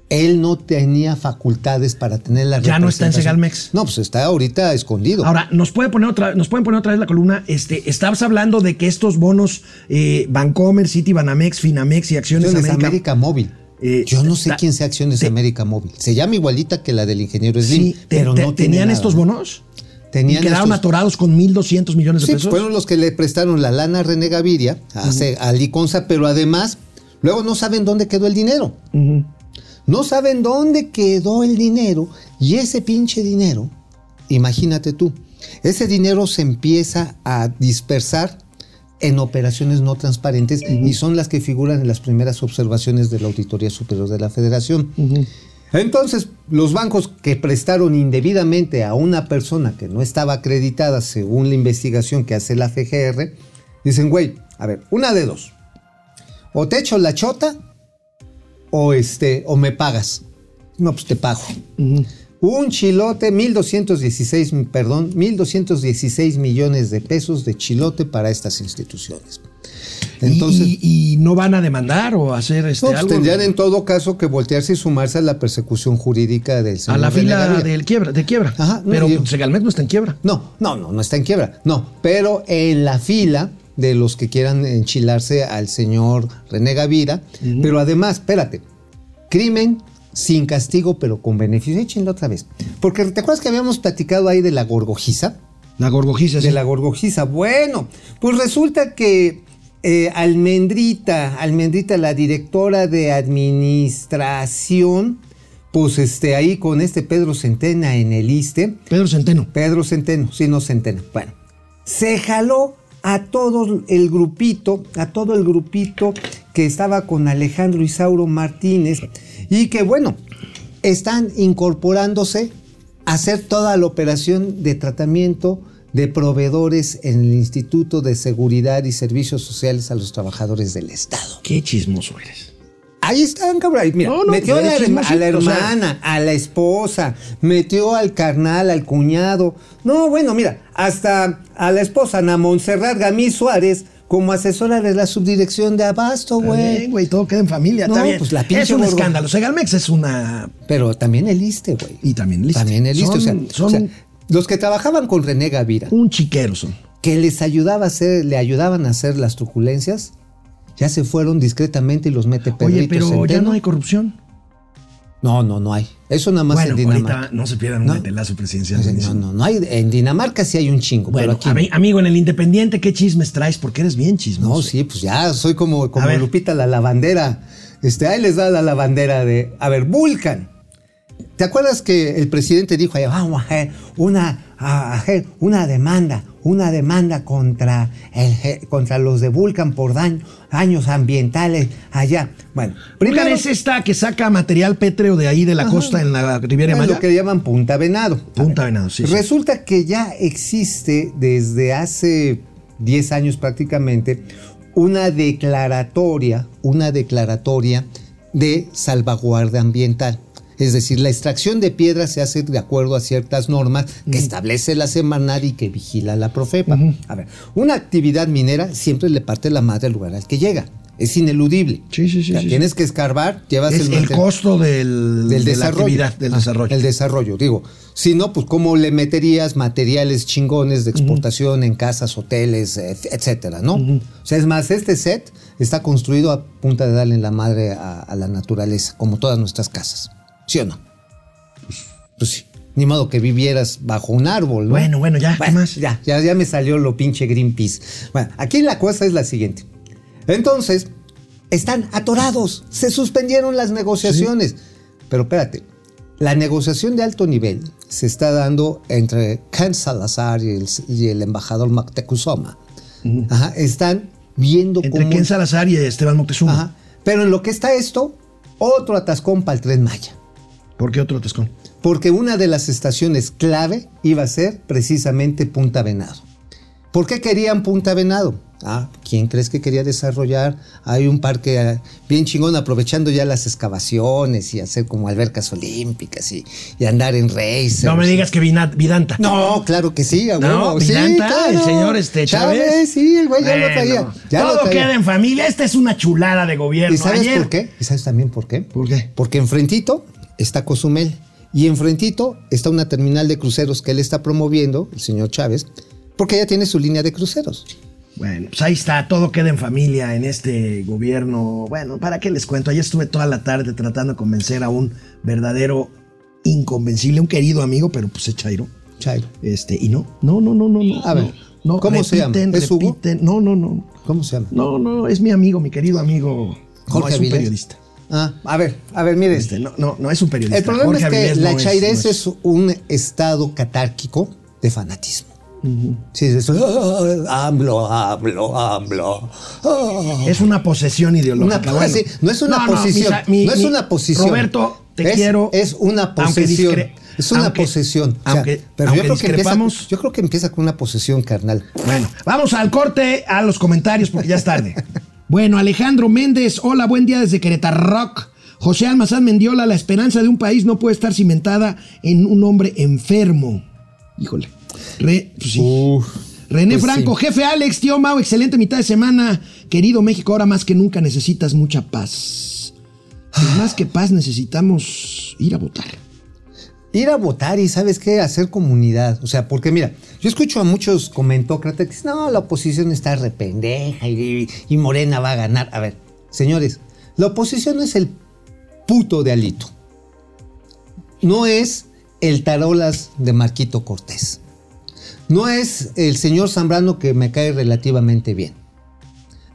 Speaker 4: él no tenía facultades para tener la
Speaker 1: Ya no está en. Segalmex.
Speaker 4: No, pues está ahorita escondido.
Speaker 1: Ahora, ¿nos, puede poner otra, ¿nos pueden poner otra vez la columna? Este, estabas hablando de que estos bonos eh, Bancomer, City, Banamex, Finamex y Acciones América.
Speaker 4: América, Móvil.
Speaker 1: Eh,
Speaker 4: Yo no sé quién sea Acciones
Speaker 1: te-
Speaker 4: América Móvil. Se llama igualita que la del ingeniero Slim,
Speaker 1: Sí, te-
Speaker 4: pero
Speaker 1: te-
Speaker 4: no
Speaker 1: ¿tenían estos bonos?
Speaker 4: Tenían
Speaker 1: y quedaron
Speaker 4: estos-
Speaker 1: atorados con 1.200 millones de
Speaker 4: Sí,
Speaker 1: pesos.
Speaker 4: fueron los que le prestaron la lana a René Gaviria, a, Ce- a Liconza, pero además, luego no saben dónde quedó el dinero. No saben dónde quedó el dinero y ese pinche dinero, imagínate tú, ese dinero se empieza a dispersar en operaciones no transparentes y son las que figuran en las primeras observaciones de la Auditoría Superior de la Federación. Entonces, los bancos que prestaron indebidamente a una persona que no estaba acreditada según la investigación que hace la FGR, dicen, güey, a ver, una de dos. O te echo la chota o este o me pagas. No, pues te pago. Un chilote, 1216, perdón, 1216 millones de pesos de chilote para estas instituciones. Entonces,
Speaker 1: y, y- y no van a demandar o hacer este,
Speaker 4: no, pues
Speaker 1: algo
Speaker 4: tendrían en todo caso que voltearse y sumarse a la persecución jurídica del
Speaker 1: a
Speaker 4: señor
Speaker 1: la
Speaker 4: René
Speaker 1: fila del quiebra, de quiebra.
Speaker 4: Ajá, no,
Speaker 1: Pero
Speaker 4: yo-
Speaker 1: Segalmex no está en quiebra.
Speaker 4: No, no, no, no está en quiebra. No, pero en la fila de los que quieran enchilarse al señor René Gavira. Pero además, espérate, crimen sin castigo, pero con beneficio. Échenlo otra vez. Porque ¿te acuerdas que habíamos platicado ahí de la gorgojiza?
Speaker 1: La gorgojiza, sí.
Speaker 4: De la gorgojiza. Bueno, pues resulta que eh, Almendrita, Almendrita, la directora de administración, pues este, ahí con este Pedro Centena en el ISTE,
Speaker 1: Pedro Centeno.
Speaker 4: Pedro Centeno, sí, no Centeno. Bueno, se jaló a todo el grupito, a todo el grupito que estaba con Alejandro Isauro Martínez y que, bueno, están incorporándose a hacer toda la operación de tratamiento de proveedores en el Instituto de Seguridad y Servicios Sociales a los trabajadores del Estado.
Speaker 1: Qué chismoso eres.
Speaker 4: Ahí están, cabrón. Mira,
Speaker 1: No, no,
Speaker 4: metió a la, a hermana, a la esposa, metió al carnal, al cuñado. No, bueno, mira, hasta a la esposa, Ana Montserrat Gamí Suárez, como asesora de la subdirección de Abasto, güey.
Speaker 1: güey, todo queda en familia.
Speaker 4: No,
Speaker 1: está bien.
Speaker 4: pues la pinche
Speaker 1: es un escándalo. Segalmex es una.
Speaker 4: Pero también el ISTE, güey.
Speaker 1: Y también el ISSSTE.
Speaker 4: También el ISTE, o sea,
Speaker 1: Son-
Speaker 4: o sea, los que trabajaban con René Gavira,
Speaker 1: Un chiquero son.
Speaker 4: que les ayudaba a hacer, le ayudaban a hacer las truculencias, ya se fueron discretamente y los mete Pedrito
Speaker 1: Oye, pero ya
Speaker 4: Centeno.
Speaker 1: no hay corrupción.
Speaker 4: No, no, no hay. Eso nada más
Speaker 1: Bueno,
Speaker 4: en Dinamarca.
Speaker 1: ahorita no se pierdan un
Speaker 4: No.
Speaker 1: metelazo presidencial.
Speaker 4: No, no, no hay. En Dinamarca sí hay un chingo.
Speaker 1: Bueno,
Speaker 4: pero aquí
Speaker 1: ami- amigo, en el Independiente, ¿qué chismes traes? Porque eres bien chismoso.
Speaker 4: no, sí, pues ya soy como, como. Lupita la lavandera. Este, ahí les da la lavandera de. A ver, Vulcan. ¿Te acuerdas que el presidente dijo vamos a hacer una, a hacer una demanda, una demanda contra, el, contra los de Vulcan por daño- daños ambientales allá? Bueno,
Speaker 1: Vulcan
Speaker 4: primero
Speaker 1: es esta que saca material pétreo de ahí de la costa en la Riviera Maya.
Speaker 4: lo que llaman Punta Venado.
Speaker 1: Punta
Speaker 4: ver,
Speaker 1: Venado, sí, sí.
Speaker 4: Resulta que ya existe desde hace 10 años prácticamente una declaratoria, una declaratoria de salvaguardia ambiental. Es decir, la extracción de piedra se hace de acuerdo a ciertas normas que establece la Semarnat y que vigila la Profepa. A ver, una actividad minera siempre le parte la madre al lugar al que llega. Es ineludible.
Speaker 1: Sí, sí, sí,
Speaker 4: O sea,
Speaker 1: sí,
Speaker 4: tienes que escarbar, llevas
Speaker 1: es
Speaker 4: el,
Speaker 1: el costo del,
Speaker 4: del
Speaker 1: de
Speaker 4: desarrollo.
Speaker 1: la actividad, del
Speaker 4: Ah,
Speaker 1: desarrollo.
Speaker 4: El desarrollo, digo. Si no, pues cómo le meterías materiales chingones de exportación en casas, hoteles, eh, etcétera, ¿no? O sea, es más, este set está construido a punta de darle en la madre a, a la naturaleza, como todas nuestras casas. ¿Sí o no? Pues sí. ni modo que vivieras bajo un árbol, ¿no?
Speaker 1: Bueno, bueno, ya, ¿qué
Speaker 4: Bueno,
Speaker 1: más?
Speaker 4: Ya, ya, ya me salió lo pinche Greenpeace. Bueno, aquí la cosa es la siguiente. Entonces, están atorados, se suspendieron las negociaciones. Pero espérate, la negociación de alto nivel se está dando entre Ken Salazar y el, y el embajador Moctezuma. Ajá, están viendo
Speaker 1: Entre
Speaker 4: cómo...
Speaker 1: Ken Salazar y Esteban Moctezuma.
Speaker 4: Ajá. Pero en lo que está esto, otro atascón para el tren Maya.
Speaker 1: ¿Por qué otro tascón?
Speaker 4: Porque una de las estaciones clave iba a ser precisamente Punta Venado. ¿Por qué querían Punta Venado? Ah, ¿quién crees que quería desarrollar? Hay un parque eh, bien chingón aprovechando ya las excavaciones y hacer como albercas olímpicas y, y andar en racers.
Speaker 1: No me digas que Vina- Vidanta.
Speaker 4: No, claro que sí, a
Speaker 1: No.
Speaker 4: Sí,
Speaker 1: Vidanta,
Speaker 4: claro.
Speaker 1: el señor este, Chávez.
Speaker 4: sí, el güey ya lo traía. Ya lo
Speaker 1: todo
Speaker 4: traía.
Speaker 1: queda en familia. Esta es una chulada de gobierno.
Speaker 4: ¿Y sabes
Speaker 1: Ayer-
Speaker 4: por qué? ¿Y sabes también por qué?
Speaker 1: ¿Por qué?
Speaker 4: Porque enfrentito está Cozumel y enfrentito está una terminal de cruceros que él está promoviendo, el señor Chávez, porque ya tiene su línea de cruceros.
Speaker 1: Bueno, pues ahí está, todo queda en familia en este gobierno. Bueno, ¿para qué les cuento? Ayer estuve toda la tarde tratando de convencer a un verdadero inconvencible, un querido amigo, pero pues es Chairo.
Speaker 4: Chairo.
Speaker 1: Este, y no, no, no, no, no, no.
Speaker 4: A ver,
Speaker 1: no, no,
Speaker 4: ¿cómo se llama?
Speaker 1: repiten, repiten. No, no, no.
Speaker 4: ¿Cómo se llama?
Speaker 1: No, no, es mi amigo, mi querido amigo.
Speaker 4: Jorge
Speaker 1: no, es un periodista.
Speaker 4: Ah, a ver, a ver, mire.
Speaker 1: Este, no, no, no es un periodista.
Speaker 4: el problema
Speaker 1: Jorge
Speaker 4: es que
Speaker 1: Avilés
Speaker 4: la
Speaker 1: no
Speaker 4: chairez es, un estado catárquico de fanatismo. Sí, es ah, AMLO, AMLO, AMLO.
Speaker 1: Es una posesión ideológica.
Speaker 4: Una-
Speaker 1: bueno.
Speaker 4: sí, no es una posición, no es una posición.
Speaker 1: Roberto, te
Speaker 4: Es-
Speaker 1: quiero.
Speaker 4: es una posesión. Es una
Speaker 1: aunque-
Speaker 4: posesión. O sea,
Speaker 1: Aunque,
Speaker 4: pero
Speaker 1: aunque
Speaker 4: yo creo, que empieza,
Speaker 1: discrepamos.
Speaker 4: yo creo que empieza con una posesión carnal.
Speaker 1: Bueno, vamos al corte, a los comentarios, porque ya es tarde. Bueno, Alejandro Méndez, hola, buen día desde Querétaro Rock. José Almazán Mendiola, la esperanza de un país no puede estar cimentada en un hombre enfermo. Híjole. Re- pues sí. René
Speaker 4: pues
Speaker 1: Franco,
Speaker 4: sí.
Speaker 1: jefe Alex, tío Mau, excelente mitad de semana. Querido México, ahora más que nunca necesitas mucha paz. Pues más que paz necesitamos ir a votar.
Speaker 4: Ir a votar y, ¿sabes qué? Hacer comunidad. O sea, porque mira, yo escucho a muchos comentócratas que dicen, no, la oposición está rependeja y, y Morena va a ganar. A ver, señores, la oposición es el puto de Alito. No es el tarolas de Marquito Cortés. No es el señor Zambrano que me cae relativamente bien.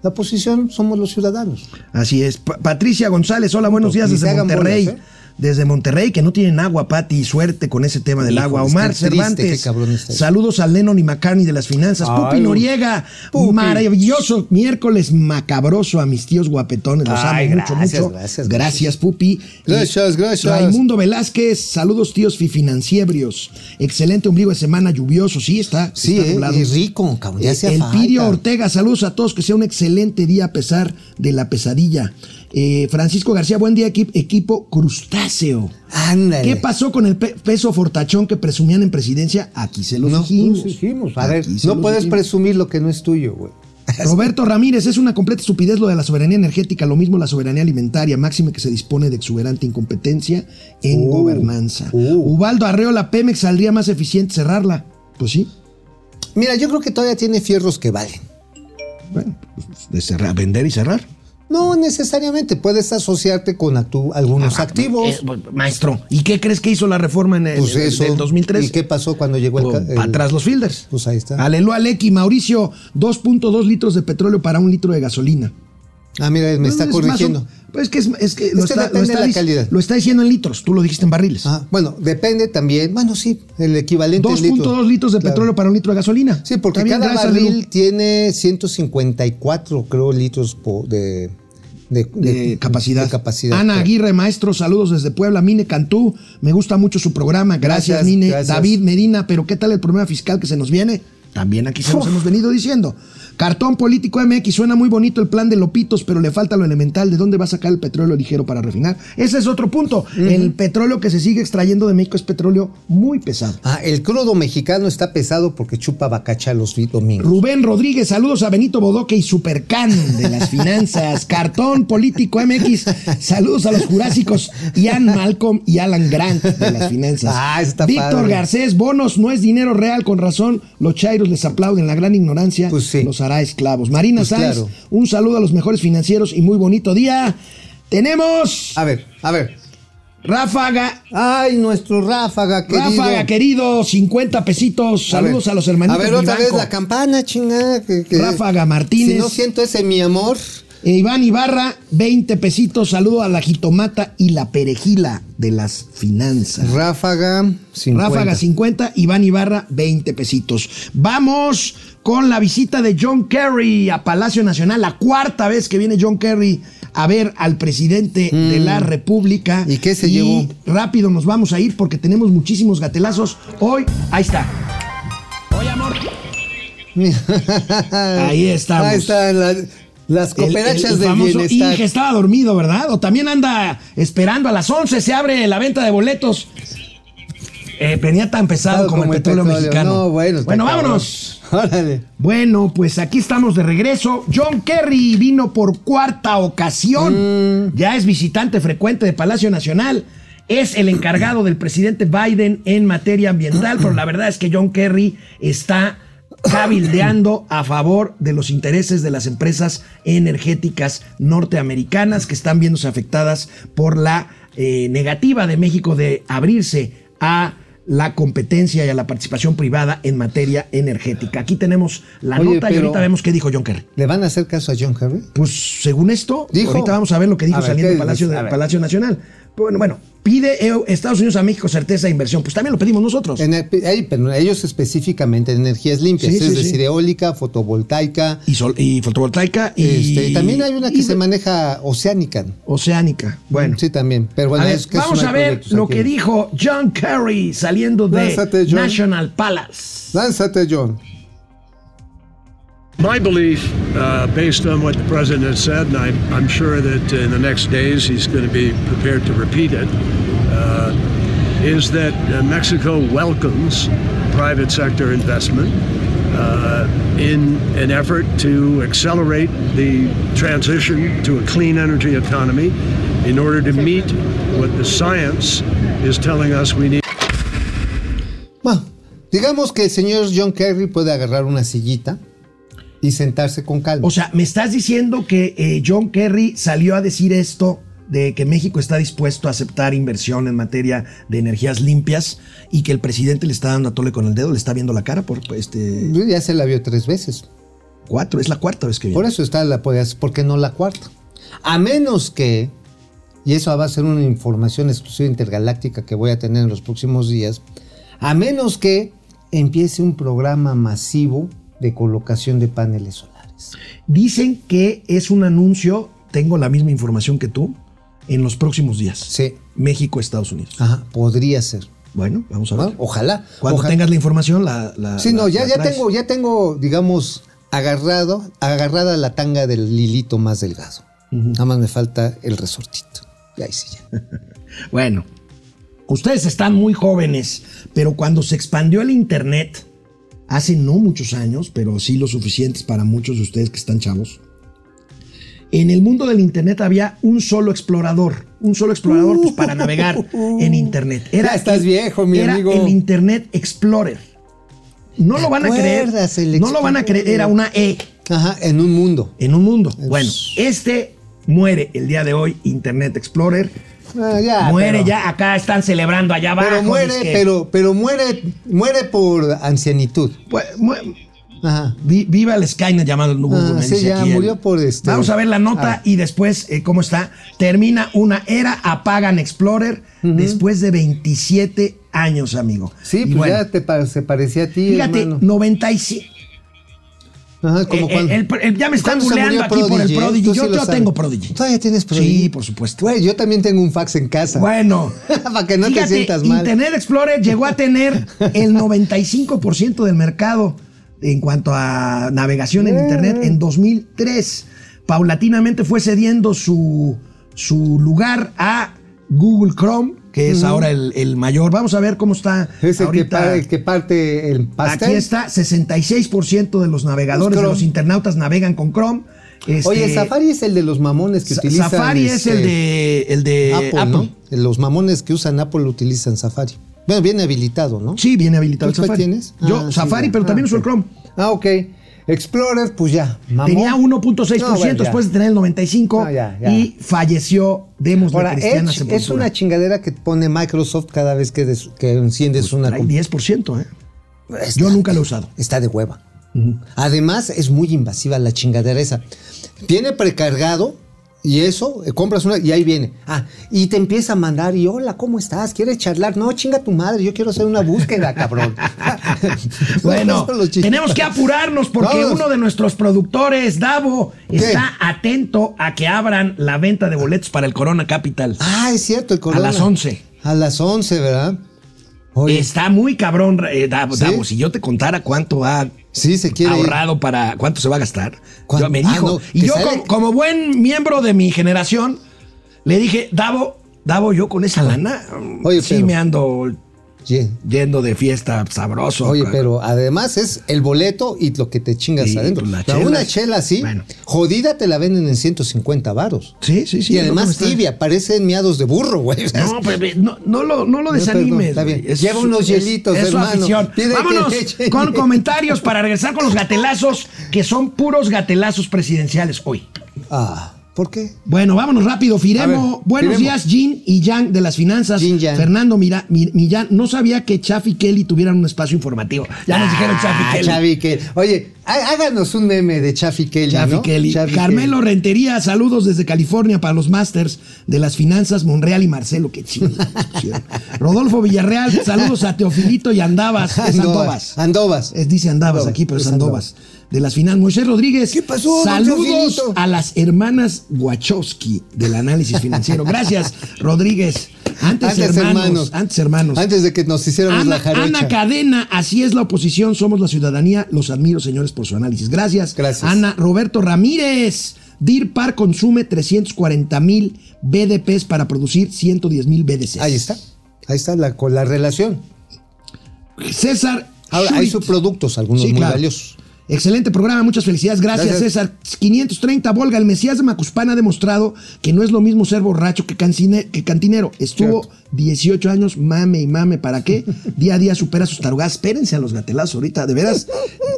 Speaker 4: La oposición somos los ciudadanos.
Speaker 1: Así es. Pa- Patricia González, hola, buenos días desde Monterrey.
Speaker 4: bolas, ¿eh?
Speaker 1: Desde Monterrey, que no tienen agua, Pati, suerte con ese tema del agua. Omar Cervantes, saludos al Lennon y McCartney de las finanzas.
Speaker 4: Ay,
Speaker 1: Pupi Noriega,
Speaker 4: Pupi.
Speaker 1: maravilloso miércoles macabroso a mis tíos guapetones. Los
Speaker 4: Ay,
Speaker 1: amo mucho,
Speaker 4: gracias,
Speaker 1: mucho.
Speaker 4: gracias,
Speaker 1: Gracias, Pupi.
Speaker 4: Gracias,
Speaker 1: Y
Speaker 4: gracias.
Speaker 1: Raimundo Velázquez, saludos tíos financieros. Excelente ombligo de semana lluvioso. Sí, está.
Speaker 4: Sí,
Speaker 1: está
Speaker 4: eh, y rico, cabrón, ya
Speaker 1: Eh, El. Pirio Ortega, saludos a todos, que sea un excelente día a pesar de la pesadilla. Eh, Francisco García, buen día, equi- equipo crustáceo.
Speaker 4: Ándale.
Speaker 1: ¿Qué pasó con el pe- peso fortachón que presumían en presidencia? Aquí se los
Speaker 4: No,
Speaker 1: dijimos.
Speaker 4: no dijimos. A ver, no puedes
Speaker 1: dijimos.
Speaker 4: presumir lo que no es tuyo, güey.
Speaker 1: Roberto Ramírez, es una completa estupidez lo de la soberanía energética, lo mismo la soberanía alimentaria, máxime que se dispone de exuberante incompetencia en
Speaker 4: Uh,
Speaker 1: gobernanza.
Speaker 4: uh.
Speaker 1: Ubaldo Arreola, Pemex saldría más eficiente cerrarla. Pues sí.
Speaker 4: Mira, yo creo que todavía tiene fierros que valen.
Speaker 1: Bueno, pues, de cerrar, vender y cerrar.
Speaker 4: No necesariamente, puedes asociarte con actu- algunos activos.
Speaker 1: Eh, maestro, ¿y qué crees que hizo la reforma en el,
Speaker 4: pues
Speaker 1: en-
Speaker 4: eso.
Speaker 1: del 2003?
Speaker 4: ¿Y qué pasó cuando llegó el, ca- el-
Speaker 1: atrás los fielders.
Speaker 4: Pues ahí está.
Speaker 1: Aleluya, Lecky, Mauricio, 2.2 litros de petróleo para un litro de gasolina.
Speaker 4: Ah, mira, me está
Speaker 1: es más o-
Speaker 4: corrigiendo.
Speaker 1: Pues es que, es, es que lo,
Speaker 4: que
Speaker 1: está,
Speaker 4: depende
Speaker 1: lo está
Speaker 4: de la calidad.
Speaker 1: lo está diciendo en litros, tú lo dijiste en barriles.
Speaker 4: Ah, bueno, depende también. Bueno, sí, el equivalente. en
Speaker 1: 2.2 litros de
Speaker 4: Claro.
Speaker 1: petróleo para un litro de gasolina.
Speaker 4: Sí, porque cada barril tiene 154, creo, litros po- de, de,
Speaker 1: de capacidad.
Speaker 4: de capacidad.
Speaker 1: Ana. Aguirre, maestro, saludos desde Puebla. Mine Cantú, me gusta mucho su programa. Gracias,
Speaker 4: Gracias,
Speaker 1: Mine.
Speaker 4: gracias.
Speaker 1: David Medina, pero ¿qué tal el problema fiscal que se nos viene? También aquí se nos hemos venido diciendo. Cartón político MX, suena muy bonito el plan de Lopitos, pero le falta lo elemental. ¿De dónde va a sacar el petróleo ligero para refinar? Ese es otro punto. El petróleo que se sigue extrayendo de México es petróleo muy pesado.
Speaker 4: Ah, el crudo mexicano está pesado porque chupa bacacha los domingos.
Speaker 1: Rubén Rodríguez, saludos a Benito Bodoque y Supercan de las finanzas. Cartón Político MX, saludos a los jurásicos Ian Malcolm y Alan Grant de las finanzas.
Speaker 4: Ah, está
Speaker 1: Víctor
Speaker 4: padre.
Speaker 1: Garcés, bonos no es dinero real, con razón. Los chairos les aplauden la gran ignorancia.
Speaker 4: Pues sí.
Speaker 1: Los hará esclavos. Marina
Speaker 4: Pues
Speaker 1: Sáenz,
Speaker 4: claro.
Speaker 1: un saludo a los mejores financieros y muy bonito día. Tenemos.
Speaker 4: A ver, a ver.
Speaker 1: Ráfaga,
Speaker 4: Ay, nuestro Ráfaga, querido.
Speaker 1: Ráfaga, querido, 50 pesitos. Saludos a, los hermanitos.
Speaker 4: A ver, otra vez la campana, chingada. que- que-
Speaker 1: Ráfaga Martínez.
Speaker 4: Si no siento ese mi amor.
Speaker 1: Eh, Iván Ibarra, 20 pesitos. Saludo a la jitomata y la perejila de las finanzas.
Speaker 4: Ráfaga, 50.
Speaker 1: Ráfaga 50, Iván Ibarra 20 pesitos. Vamos con la visita de John Kerry a Palacio Nacional, la cuarta vez que viene John Kerry a ver al presidente de la República.
Speaker 4: Mm. ¿Y qué se llevó?
Speaker 1: Rápido nos vamos a ir porque tenemos muchísimos gatelazos. Hoy, ahí está. Oye, amor. Ahí estamos.
Speaker 4: Ahí están las, las cooperachas de bienestar.
Speaker 1: Inge estaba dormido, ¿verdad? O también anda esperando a las 11 se abre la venta de boletos. Eh, venía tan pesado como, el petróleo, mexicano.
Speaker 4: No, bueno,
Speaker 1: vámonos.
Speaker 4: Órale.
Speaker 1: Bueno, pues aquí estamos de regreso. John Kerry vino por cuarta ocasión.
Speaker 4: Mm.
Speaker 1: Ya es visitante frecuente de Palacio Nacional. Es el encargado del presidente Biden en materia ambiental, pero la verdad es que John Kerry está cabildeando a favor de los intereses de las empresas energéticas norteamericanas que están viéndose afectadas por la eh, negativa de México de abrirse a la competencia y a la participación privada en materia energética. Aquí tenemos la
Speaker 4: Oye,
Speaker 1: nota y ahorita vemos qué dijo John Kerry.
Speaker 4: ¿Le van a hacer caso a John Kerry?
Speaker 1: Pues según esto,
Speaker 4: Dijo.
Speaker 1: ahorita vamos a ver lo que dijo
Speaker 4: ver,
Speaker 1: saliendo
Speaker 4: ¿qué
Speaker 1: del de-. Palacio Nacional. Bueno, bueno, pide eh, Estados Unidos a México certeza de inversión. Pues también lo pedimos nosotros.
Speaker 4: En el- ellos específicamente en energías limpias,
Speaker 1: Sí,
Speaker 4: es
Speaker 1: sí,
Speaker 4: decir,
Speaker 1: sí.
Speaker 4: eólica, fotovoltaica.
Speaker 1: Y, sol- y fotovoltaica y,
Speaker 4: este, y también hay una que se maneja oceánica.
Speaker 1: oceánica. Bueno,
Speaker 4: Sí, también. Pero bueno,
Speaker 1: a ver,
Speaker 4: es que
Speaker 1: vamos a ver lo
Speaker 4: aquí.
Speaker 1: que dijo John Kerry saliendo de
Speaker 4: Lánzate, John.
Speaker 1: National Palace.
Speaker 4: Lánzate, John.
Speaker 7: My belief, uh, based on what the president has said, and I'm, I'm sure that in the next days he's going to be prepared to repeat it, uh, is that uh, Mexico welcomes private sector investment uh, in an effort to accelerate the transition to a clean energy economy in order to meet what the science is telling us we need.
Speaker 4: Bueno, digamos que el señor John Kerry puede agarrar una sillita y sentarse con calma.
Speaker 1: O sea, me estás diciendo que eh, John Kerry salió a decir esto de que México está dispuesto a aceptar inversión en materia de energías limpias y que el presidente le está dando a tole con el dedo, le está viendo la cara por pues, este
Speaker 4: ya se la vio tres veces.
Speaker 1: cuatro, es la cuarta vez que viene.
Speaker 4: Por eso está la pues, ¿por qué no la cuarta? A menos que, y eso va a ser una información exclusiva intergaláctica que voy a tener en los próximos días, a menos que empiece un programa masivo de colocación de paneles solares.
Speaker 1: Dicen que es un anuncio, tengo la misma información que tú, en los próximos días.
Speaker 4: Sí.
Speaker 1: México, Estados Unidos.
Speaker 4: Ajá, podría ser.
Speaker 1: Bueno, vamos a ver.
Speaker 4: Ojalá.
Speaker 1: Cuando
Speaker 4: ojalá.
Speaker 1: tengas la información, la. la-
Speaker 4: Sí, no,
Speaker 1: la-
Speaker 4: ya,
Speaker 1: la
Speaker 4: ya tengo, ya tengo, digamos, agarrado, agarrada la tanga del lilito más delgado. Nada más me falta el resortito. Y ahí sí ya.
Speaker 1: Bueno, ustedes están muy jóvenes, pero cuando se expandió el Internet, hace no muchos años, pero sí lo suficientes para muchos de ustedes que están chavos, en el mundo del Internet había un solo explorador, un solo explorador pues, para navegar en Internet.
Speaker 4: Ya estás viejo, mi
Speaker 1: era
Speaker 4: amigo.
Speaker 1: el Internet Explorer. No
Speaker 4: ¿Te
Speaker 1: lo van a creer. No lo van a creer, era una E
Speaker 4: Ajá, en un mundo.
Speaker 1: en un mundo. Bueno, este muere el día de hoy, Internet Explorer.
Speaker 4: Ah, ya,
Speaker 1: muere
Speaker 4: pero-
Speaker 1: ya, acá están celebrando allá abajo.
Speaker 4: Pero muere, pero, pero muere, muere por ancianitud.
Speaker 1: Pues,
Speaker 4: Ajá.
Speaker 1: viva el Skynet llamado Google.
Speaker 4: Ah, sí, ya murió por este-
Speaker 1: Vamos a ver la nota
Speaker 4: Ah.
Speaker 1: y después eh, cómo está. Termina una era, apagan Explorer después de 27 años, amigo.
Speaker 4: Sí,
Speaker 1: Y
Speaker 4: pues
Speaker 1: bueno,
Speaker 4: ya te pa- se parecía a ti,
Speaker 1: Fíjate,
Speaker 4: hermano.
Speaker 1: 97.
Speaker 4: Ajá, como
Speaker 1: Eh,
Speaker 4: cuando-
Speaker 1: el- el- ya me están
Speaker 4: ¿Cuándo se
Speaker 1: googleando
Speaker 4: murió
Speaker 1: aquí por el
Speaker 4: eh?
Speaker 1: Prodigy.
Speaker 4: Sí
Speaker 1: Yo-
Speaker 4: lo
Speaker 1: yo tengo Prodigy.
Speaker 4: ¿Todavía tienes Prodigy?
Speaker 1: Sí, por supuesto.
Speaker 4: Güey, yo también tengo un fax en casa.
Speaker 1: Bueno,
Speaker 4: Para que no te sientas mal.
Speaker 1: Internet Explorer llegó a tener el 95% del mercado en cuanto a navegación en Internet en 2003. Paulatinamente fue cediendo su, su lugar a Google Chrome, que es ahora el, el mayor. Vamos a ver cómo está
Speaker 4: Es el que,
Speaker 1: ahorita.
Speaker 4: pa- el que parte el pastel.
Speaker 1: Aquí está, 66% de los navegadores, de
Speaker 4: Chrome.
Speaker 1: los internautas navegan con Chrome. Este,
Speaker 4: Oye, Safari es el de los mamones que utilizan.
Speaker 1: Safari es
Speaker 4: este,
Speaker 1: el de, el de
Speaker 4: Apple,
Speaker 1: Apple.
Speaker 4: ¿no? Los mamones que usan Apple utilizan Safari. Bueno, viene habilitado, ¿no?
Speaker 1: Sí, viene habilitado
Speaker 4: ¿Tú
Speaker 1: Safari.
Speaker 4: tienes?
Speaker 1: Yo,
Speaker 4: Ah,
Speaker 1: Safari, pero
Speaker 4: Ah,
Speaker 1: también uso el. Chrome.
Speaker 4: Ah, ok. Explorer, pues ya. mamó.
Speaker 1: Tenía 1.6%
Speaker 4: No, bueno,
Speaker 1: después de tener el 95%
Speaker 4: No, ya, ya.
Speaker 1: y falleció. Demos
Speaker 4: Ahora,
Speaker 1: cristiana
Speaker 4: Edge es una chingadera que pone Microsoft cada vez que, des- que enciendes una
Speaker 1: Trae
Speaker 4: compu-
Speaker 1: 10%, ¿eh?
Speaker 4: Está-
Speaker 1: Yo nunca lo he usado.
Speaker 4: Está de hueva. Además, es muy invasiva la chingadera esa. Viene precargado y eso, eh, compras una y ahí viene. Ah, y te empieza a mandar y hola, ¿cómo estás? ¿Quieres charlar? No, chinga tu madre, yo quiero hacer una búsqueda, cabrón.
Speaker 1: Bueno, tenemos que apurarnos porque
Speaker 4: Vamos.
Speaker 1: uno de nuestros productores, Davo, está atento a que abran la venta de boletos para el Corona Capital.
Speaker 4: Ah, es cierto, el corona.
Speaker 1: A las 11.
Speaker 4: A las 11, ¿verdad? Oye,
Speaker 1: Está muy cabrón, eh, Davo,
Speaker 4: ¿Sí?
Speaker 1: Davo, Si yo te contara cuánto ha
Speaker 4: sí se quiere ir.
Speaker 1: ahorrado para cuánto se va a gastar, yo me
Speaker 4: Ah,
Speaker 1: dijo.
Speaker 4: no,
Speaker 1: y yo, como, como buen miembro de mi generación, le dije, Davo, Davo, yo con esa lana,
Speaker 4: Oye,
Speaker 1: sí
Speaker 4: pero-
Speaker 1: me ando Yendo de fiesta sabroso.
Speaker 4: Oye, pero además es el boleto y lo que te chingas adentro.
Speaker 1: pues la chela
Speaker 4: una chela así,
Speaker 1: Bueno.
Speaker 4: jodida te la venden en 150 varos.
Speaker 1: Sí, sí, sí.
Speaker 4: y además tibia, parecen miados de burro, güey.
Speaker 1: No, bebé, no, no lo, no lo
Speaker 4: No,
Speaker 1: desanimes.
Speaker 4: perdón, está bien.
Speaker 1: güey.
Speaker 4: Lleva unos hielitos,
Speaker 1: es
Speaker 4: hermano. que
Speaker 1: Vámonos con comentarios para regresar con los gatelazos, que son puros gatelazos presidenciales hoy.
Speaker 4: Ah, ¿por qué?
Speaker 1: Bueno, vámonos rápido. Firemo,
Speaker 4: ver,
Speaker 1: buenos días, Jin y Yang de las finanzas.
Speaker 4: Jin Yang.
Speaker 1: Fernando Mira, Mi- Millán, no sabía que Chaff y Kelly tuvieran un espacio informativo. Ya nos dijeron Chaff y
Speaker 4: Ah,
Speaker 1: Kelly.
Speaker 4: Chafi Kelly. Oye, há- háganos un meme de Chafi Kelly,
Speaker 1: Chafi
Speaker 4: ¿no?
Speaker 1: Kelly.
Speaker 4: Chafi
Speaker 1: Carmelo
Speaker 4: Kelly.
Speaker 1: Rentería, saludos desde California para los Masters de las Finanzas, Monreal y Marcelo. Qué chido. Rodolfo Villarreal, saludos a Teofilito y Andabas. Es Andovas.
Speaker 4: Andovas.
Speaker 1: Es, dice Andabas aquí, pero es
Speaker 4: es
Speaker 1: Andovas. De las finanzas. Moisés Rodríguez.
Speaker 4: ¿Qué pasó,
Speaker 1: Saludos a las hermanas Wachowski del análisis financiero. Gracias, Rodríguez. Antes,
Speaker 4: Antes
Speaker 1: hermanos,
Speaker 4: hermanos.
Speaker 1: Antes hermanos.
Speaker 4: Antes de que nos hiciéramos
Speaker 1: Ana,
Speaker 4: la jarocha.
Speaker 1: Ana Cadena, así es la oposición, somos la ciudadanía. Los admiro, señores, por su análisis. Gracias.
Speaker 4: Gracias.
Speaker 1: Ana Roberto Ramírez. Deer Park consume 340 mil BDPs para producir 110 mil BDCs.
Speaker 4: Ahí está. Ahí está la, con la relación.
Speaker 1: César.
Speaker 4: Ahora, hay
Speaker 1: Schuit.
Speaker 4: subproductos, algunos
Speaker 1: Sí,
Speaker 4: muy
Speaker 1: claro.
Speaker 4: valiosos.
Speaker 1: Excelente programa, muchas felicidades. Gracias,
Speaker 4: Gracias.
Speaker 1: César. 530, Volga, el Mesías de Macuspán ha demostrado que no es lo mismo ser borracho que, cancine- que cantinero. Estuvo 18 años, mame y mame, ¿para qué? Día a día supera sus tarugadas. Espérense a los gatelazos ahorita, de veras.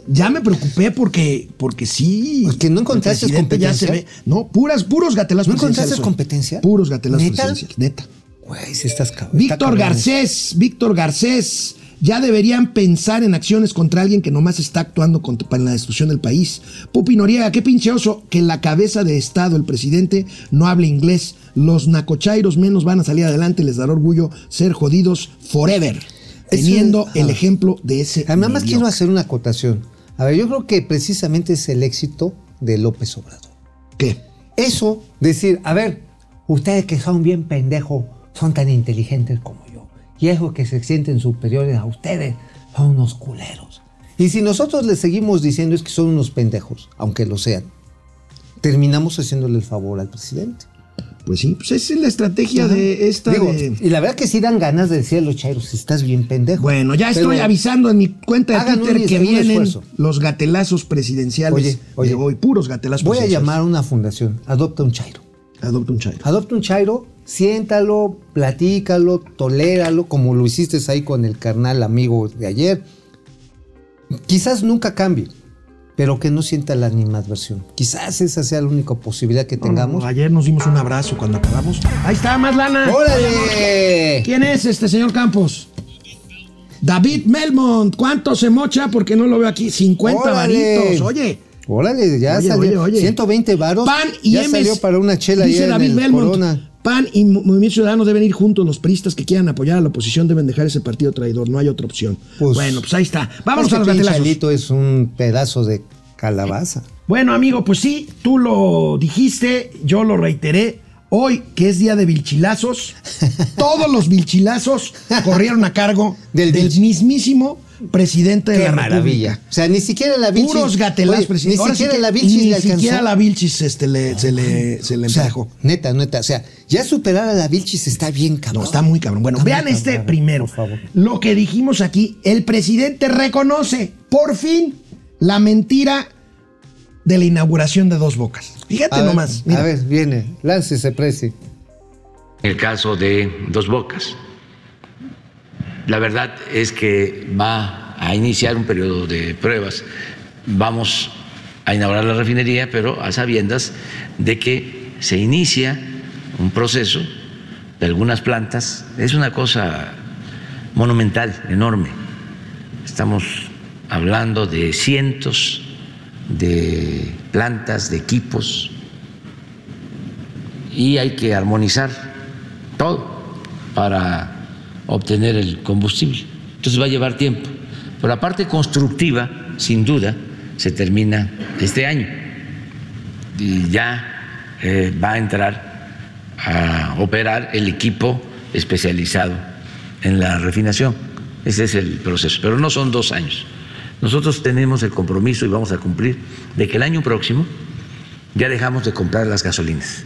Speaker 1: Ya me preocupé porque, porque sí.
Speaker 4: Porque no encontraste
Speaker 1: ya se
Speaker 4: competencia.
Speaker 1: ve. No, puras, puros gatelazos
Speaker 4: ¿No encontraste competencia?
Speaker 1: Puros gatelazos
Speaker 4: ¿Neta?
Speaker 1: neta.
Speaker 4: Güey, si estás cabrón.
Speaker 1: Víctor. Garcés, Víctor Garcés, ya deberían pensar en acciones contra alguien que nomás está actuando contra- para la destrucción del país. Pupi Noriega, qué pinche oso que la cabeza de Estado, el presidente, no hable inglés. Los nacochairos menos van a salir adelante, les dará orgullo ser jodidos forever. Teniendo el
Speaker 4: ah.
Speaker 1: ejemplo de ese.
Speaker 4: Nada más quiero hacer una acotación. A ver, yo creo que precisamente es el éxito de López Obrador.
Speaker 1: ¿Qué?
Speaker 4: Eso, decir, a ver, ustedes que son bien pendejos, son tan inteligentes como. Y esos que se sienten superiores a ustedes, son unos culeros. Y si nosotros les seguimos diciendo es que son unos pendejos, aunque lo sean, terminamos haciéndole el favor al presidente.
Speaker 1: Pues sí, pues esa es la estrategia de esta.
Speaker 4: Digo,
Speaker 1: de-
Speaker 4: y la verdad que sí dan ganas de decir a los chairos, estás bien pendejo.
Speaker 1: Bueno, ya estoy avisando en mi cuenta de
Speaker 4: un
Speaker 1: Twitter que vienen
Speaker 4: esfuerzo.
Speaker 1: los gatelazos presidenciales
Speaker 4: Oye, oye.
Speaker 1: de hoy, puros gatelazos
Speaker 4: Voy a
Speaker 1: presidenciales.
Speaker 4: llamar a una fundación, adopta un chairo.
Speaker 1: Adopta un chairo.
Speaker 4: Adopta un chairo, siéntalo, platícalo, toléralo, como lo hiciste ahí con el carnal amigo de ayer. Quizás nunca cambie, pero que no sienta la animadversión. Quizás esa sea la única posibilidad que tengamos.
Speaker 1: No, ayer nos dimos un abrazo cuando acabamos. Ahí está, más lana.
Speaker 4: ¡Órale!
Speaker 1: ¿Quién es este señor Campos? David Melmont. ¿Cuánto se mocha? Porque no lo veo aquí. 50
Speaker 4: Órale.
Speaker 1: varitos. Oye.
Speaker 4: Órale, ya
Speaker 1: Oye,
Speaker 4: salió.
Speaker 1: oye, oye.
Speaker 4: 120 varos.
Speaker 1: PAN y
Speaker 4: ya salió para una chela
Speaker 1: Dice
Speaker 4: ayer
Speaker 1: David
Speaker 4: en el
Speaker 1: Belmont.
Speaker 4: Corona.
Speaker 1: PAN y Mo- Movimiento Ciudadano deben ir juntos. Los priistas que quieran apoyar a la oposición deben dejar ese partido traidor. No hay otra opción.
Speaker 4: Pues-
Speaker 1: bueno, pues ahí está. Vámonos
Speaker 4: Este
Speaker 1: a los gatelazos.
Speaker 4: Es un pedazo de calabaza.
Speaker 1: Bueno, amigo, pues sí, tú lo dijiste, yo lo reiteré. Hoy, que es día de vilchilazos, todos los vilchilazos corrieron a cargo
Speaker 4: Del
Speaker 1: del, mismimo presidente de
Speaker 4: Qué
Speaker 1: la
Speaker 4: maravilla.
Speaker 1: República.
Speaker 4: O sea, ni siquiera la Vilchis.
Speaker 1: Puros gatelazos,
Speaker 4: Oye,
Speaker 1: presidente.
Speaker 4: Ni
Speaker 1: sí
Speaker 4: siquiera
Speaker 1: que
Speaker 4: la Vilchis
Speaker 1: ni
Speaker 4: le alcanzó.
Speaker 1: siquiera la Vilchis este, le- se le, se le
Speaker 4: O sea, neta, neta. O sea, ya superar a la Vilchis está bien, cabrón.
Speaker 1: No, está muy cabrón. Bueno,
Speaker 4: Está
Speaker 1: vean este
Speaker 4: cabrón,
Speaker 1: primero.
Speaker 4: por favor.
Speaker 1: Lo que dijimos aquí, el presidente reconoce, por fin, la mentira de la inauguración de Dos Bocas. Fíjate
Speaker 4: A ver,
Speaker 1: nomás. mira.
Speaker 4: A ver, viene. Láncese, presi.
Speaker 5: el caso de Dos Bocas. La verdad es que va a iniciar un periodo de pruebas vamos a inaugurar la refinería, pero a sabiendas de que se inicia un proceso de algunas plantas. Es una cosa monumental, enorme. Estamos hablando de cientos de plantas, de equipos, y hay que armonizar todo para obtener el combustible. Entonces va a llevar tiempo. Pero la parte constructiva, sin duda, se termina este año y ya eh, va a entrar a operar el equipo especializado en la refinación. Ese es el proceso, pero no son dos años. Nosotros tenemos el compromiso y vamos a cumplir de que el año próximo ya dejamos de comprar las gasolinas.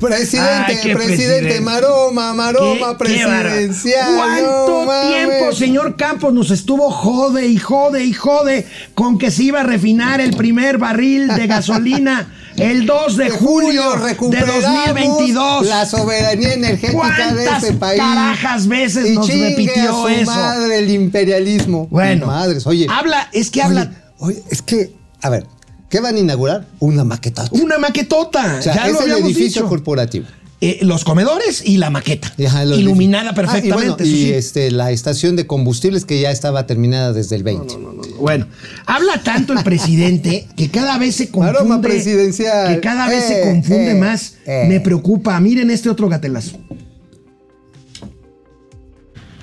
Speaker 4: Presidente,
Speaker 1: Ay,
Speaker 4: presidente,
Speaker 1: presidente.
Speaker 4: maroma, maroma
Speaker 1: ¿Qué- qué bárbaro.
Speaker 4: presidencial.
Speaker 1: ¿Cuánto
Speaker 4: no mames.
Speaker 1: tiempo, señor Campos, nos estuvo jode y jode y jode con que se iba a refinar el primer barril de gasolina el 2 de
Speaker 4: De
Speaker 1: julio de
Speaker 4: recuperamos
Speaker 1: 2022?
Speaker 4: La soberanía energética de
Speaker 1: ¿Cuántas
Speaker 4: este país.
Speaker 1: carajas veces
Speaker 4: y
Speaker 1: nos repitió
Speaker 4: a su
Speaker 1: eso?
Speaker 4: madre el imperialismo.
Speaker 1: Bueno,
Speaker 4: madres, oye.
Speaker 1: habla, es que
Speaker 4: oye,
Speaker 1: habla
Speaker 4: Oye, es que, a ver, ¿qué van a inaugurar? Una maqueta.
Speaker 1: una maquetota.
Speaker 4: O sea,
Speaker 1: ya
Speaker 4: es
Speaker 1: lo
Speaker 4: el edificio
Speaker 1: dicho.
Speaker 4: corporativo.
Speaker 1: Eh, los comedores y la maqueta.
Speaker 4: Ajá,
Speaker 1: iluminada
Speaker 4: edificios. Ah, y
Speaker 1: perfectamente.
Speaker 4: bueno,
Speaker 1: eso
Speaker 4: y
Speaker 1: sí.
Speaker 4: este, la estación de combustibles que ya estaba terminada desde el 20.
Speaker 1: Bueno, habla tanto el presidente que cada vez se confunde.
Speaker 4: presidencial.
Speaker 1: Que cada vez
Speaker 4: Eh,
Speaker 1: se confunde
Speaker 4: eh,
Speaker 1: más.
Speaker 4: eh.
Speaker 1: Me preocupa. Miren este otro gatelazo.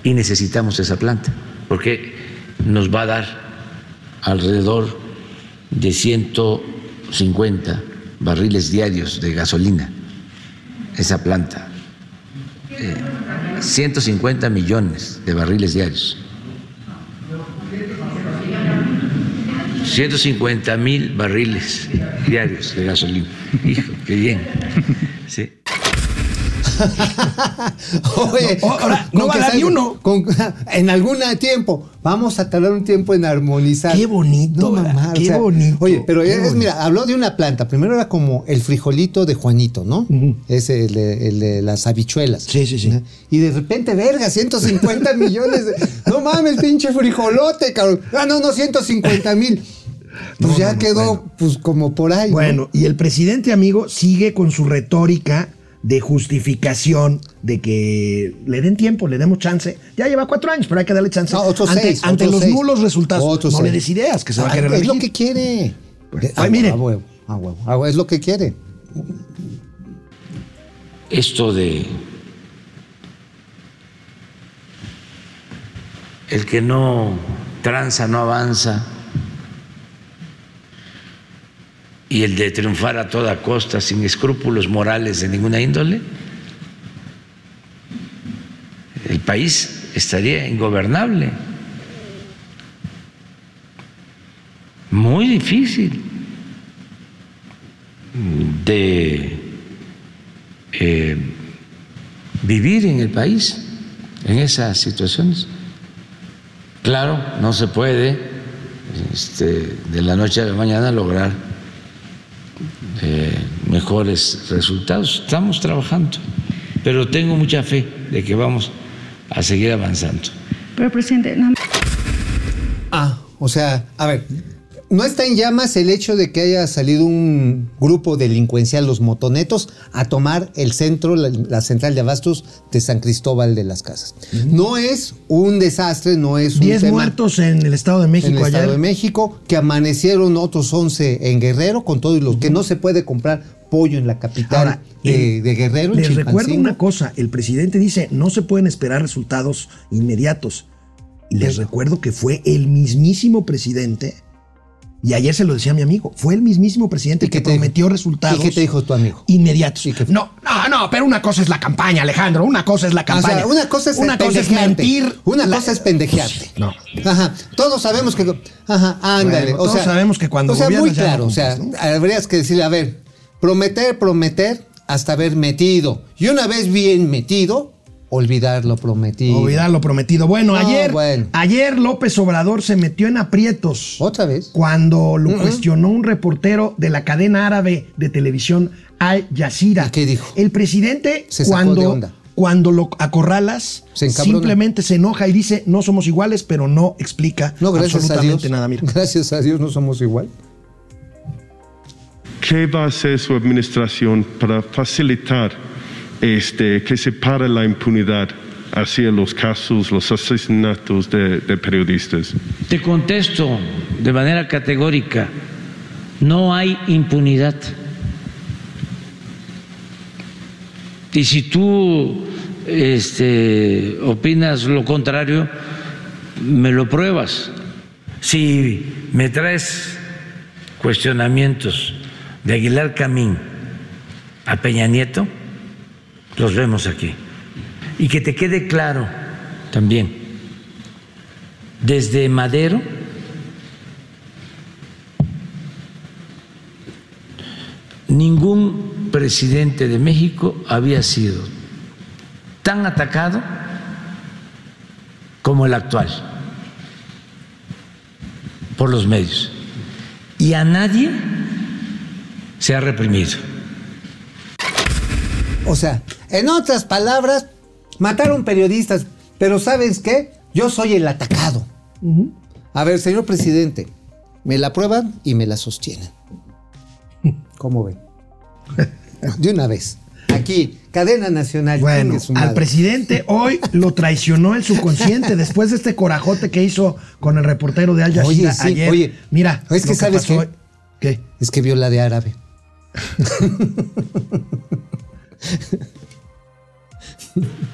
Speaker 5: y necesitamos esa planta porque nos va a dar alrededor de 150 barriles diarios de gasolina esa planta. Eh, 150 millones de barriles diarios. 150 mil barriles diarios de gasolina. Hijo, qué bien. Sí.
Speaker 4: Oye,
Speaker 1: No, ahora, no va a dar ni uno.
Speaker 4: con- en algún tiempo. Vamos a tardar un tiempo en armonizar.
Speaker 1: Qué bonito, ¿verdad? Qué bonito,
Speaker 4: Oye, pero es,
Speaker 1: bonito.
Speaker 4: mira, habló de una planta. Primero era como el frijolito de Juanito, ¿no? El de, el de las habichuelas.
Speaker 1: Sí, sí, sí.
Speaker 4: Y de repente, verga, 150 millones. de- no mames, pinche frijolote, cabrón. Ah, no, no, 150 mil. Pues
Speaker 1: No,
Speaker 4: ya
Speaker 1: no, no,
Speaker 4: quedó,
Speaker 1: bueno.
Speaker 4: pues, como por ahí. ¿no?
Speaker 1: Bueno, y el presidente, amigo, sigue con su retórica de justificación de que le den tiempo, le demos chance. Ya lleva cuatro años, pero hay que darle chance.
Speaker 4: No,
Speaker 1: ante
Speaker 4: seis,
Speaker 1: ante
Speaker 4: otros
Speaker 1: los
Speaker 4: seis.
Speaker 1: nulos resultados. No le des ideas, que se va a
Speaker 4: Ah,
Speaker 1: querer
Speaker 4: Es lo que quiere.
Speaker 1: Pues, ay, mire.
Speaker 4: a huevo, a huevo, a huevo, es lo que quiere.
Speaker 5: esto de el que no tranza no avanza y el de triunfar a toda costa sin escrúpulos morales de ninguna índole, el país estaría ingobernable. Muy difícil de eh, vivir en el país en esas situaciones. Claro, no se puede este, de la noche a la mañana lograr eh, mejores resultados. Estamos trabajando, pero tengo mucha fe de que vamos a seguir avanzando.
Speaker 8: Pero, presidente, más-
Speaker 4: Ah, o sea, a ver, no está en llamas el hecho de que haya salido un grupo delincuencial, los motonetos, a tomar el centro, la, la central de abastos de San Cristóbal de las Casas. No es un desastre, no es un
Speaker 1: Diez
Speaker 4: tema
Speaker 1: muertos en el Estado de
Speaker 4: en
Speaker 1: México
Speaker 4: el Estado de México, que amanecieron otros 11 en Guerrero, con todo y lo que no se puede comprar pollo en la capital
Speaker 1: Ahora,
Speaker 4: de,
Speaker 1: el-
Speaker 4: de Guerrero. en
Speaker 1: Les recuerdo una cosa, el presidente dice, no se pueden esperar resultados inmediatos. Y les recuerdo que fue el mismísimo presidente, y ayer se lo decía a mi amigo, fue el mismísimo presidente
Speaker 4: ¿Y qué
Speaker 1: que
Speaker 4: dijo?
Speaker 1: prometió resultados
Speaker 4: ¿Y qué te dijo tu amigo?
Speaker 1: inmediatos.
Speaker 4: ¿Y qué-
Speaker 1: No, no, no, pero una cosa es la campaña, Alejandro, una cosa es la
Speaker 4: O
Speaker 1: campaña.
Speaker 4: sea, una cosa es
Speaker 1: una cosa es mentir.
Speaker 4: Una
Speaker 1: La-
Speaker 4: cosa es pendejearte.
Speaker 1: No.
Speaker 4: Ajá. Todos sabemos que. Ajá, ándale.
Speaker 1: Bueno,
Speaker 4: o
Speaker 1: todos
Speaker 4: sea,
Speaker 1: sabemos que cuando
Speaker 4: O sea, muy
Speaker 1: no
Speaker 4: claro. o sea, habrías que decirle, a ver, prometer, prometer hasta haber metido. Y una vez bien metido, olvidar lo prometido.
Speaker 1: Olvidar lo prometido. Bueno,
Speaker 4: No,
Speaker 1: ayer,
Speaker 4: bueno.
Speaker 1: ayer López Obrador se metió en aprietos.
Speaker 4: ¿Otra vez?
Speaker 1: cuando lo cuestionó un reportero de la cadena árabe de televisión Al Jazeera.
Speaker 4: ¿Y qué dijo?
Speaker 1: El presidente
Speaker 4: Se sacó
Speaker 1: cuando
Speaker 4: de onda.
Speaker 1: cuando lo acorralas,
Speaker 4: Se
Speaker 1: simplemente se enoja y dice, no somos iguales, pero no explica
Speaker 4: No, gracias a
Speaker 1: absolutamente
Speaker 4: Dios.
Speaker 1: nada. Mira.
Speaker 4: Gracias a Dios no somos igual.
Speaker 8: ¿Qué va a hacer su administración para facilitar este, que se pare la impunidad hacia los casos, los asesinatos de, de periodistas?
Speaker 5: Te contesto de manera categórica, no hay impunidad. Y si tú este, opinas lo contrario, me lo pruebas. Si me traes cuestionamientos de Aguilar Camín a Peña Nieto, los vemos aquí. Y que te quede claro también, desde Madero, ningún presidente de México había sido tan atacado como el actual por los medios. Y a nadie se ha reprimido.
Speaker 4: O sea, en otras palabras, mataron periodistas, pero ¿sabes qué? Yo soy el atacado. A ver, señor presidente, me la prueban y me la sostienen. ¿Cómo ven? De una vez. Aquí, cadena nacional.
Speaker 1: Bueno, al presidente hoy lo traicionó el subconsciente después de este corajote que hizo con el reportero de Al Jazeera
Speaker 4: Oye, sí,
Speaker 1: ayer.
Speaker 4: oye,
Speaker 1: mira,
Speaker 4: es que ¿sabes
Speaker 1: pasó
Speaker 4: qué?
Speaker 1: ¿Qué?
Speaker 4: Es que vio la de árabe.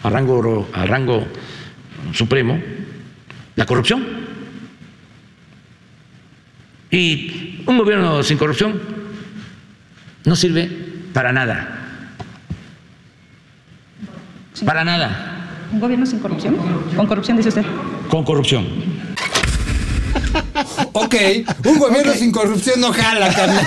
Speaker 5: a rango, a rango supremo la corrupción. Y un gobierno sin corrupción no sirve para nada. Para nada.
Speaker 9: ¿Un gobierno sin corrupción? ¿Con corrupción, dice usted?
Speaker 5: Con corrupción.
Speaker 4: Ok, un gobierno sin corrupción no jala, carnal.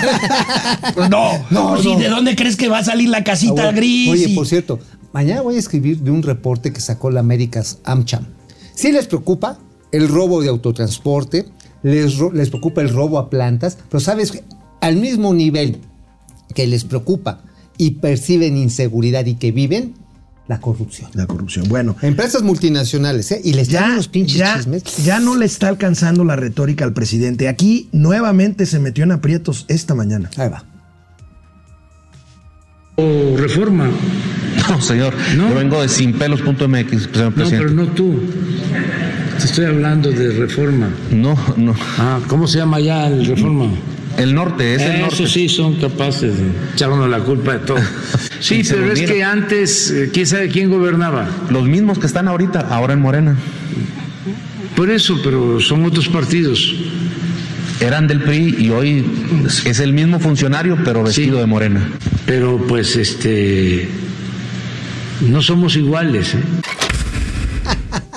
Speaker 1: No, no, sí, ¿de dónde crees que va a salir la casita
Speaker 4: Ah,
Speaker 1: gris?
Speaker 4: Oye,
Speaker 1: y-
Speaker 4: por cierto, mañana voy a escribir de un reporte que sacó la Américas AmCham. Si les preocupa el robo de autotransporte, les, les preocupa el robo a plantas, pero sabes, que al mismo nivel que les preocupa y perciben inseguridad y que viven, la corrupción.
Speaker 1: La corrupción. Bueno,
Speaker 4: Empresas multinacionales, ¿eh? Y les dan
Speaker 1: ya,
Speaker 4: unos pinches
Speaker 1: ya,
Speaker 4: chismes.
Speaker 1: ya no le está alcanzando la retórica al presidente. Aquí nuevamente se metió en aprietos esta mañana.
Speaker 4: Ahí va.
Speaker 5: O reforma.
Speaker 10: No, señor.
Speaker 5: ¿No?
Speaker 10: Yo vengo de sinpelos.mx, señor
Speaker 5: No,
Speaker 10: presidente.
Speaker 5: pero no tú. Te estoy hablando de reforma.
Speaker 10: No, no.
Speaker 5: Ah, ¿cómo se llama ya el reforma?
Speaker 10: El norte, es el
Speaker 5: Eso
Speaker 10: norte.
Speaker 5: sí son capaces de echarnos la culpa de todo. Sí, pero es que antes, eh, ¿quién sabe quién gobernaba?
Speaker 10: Los mismos que están ahorita, ahora en Morena.
Speaker 5: Por eso, pero son otros partidos.
Speaker 10: Eran del PRI y hoy es el mismo funcionario, pero vestido
Speaker 5: Sí.
Speaker 10: de Morena.
Speaker 5: Pero pues este no somos iguales. ¿eh?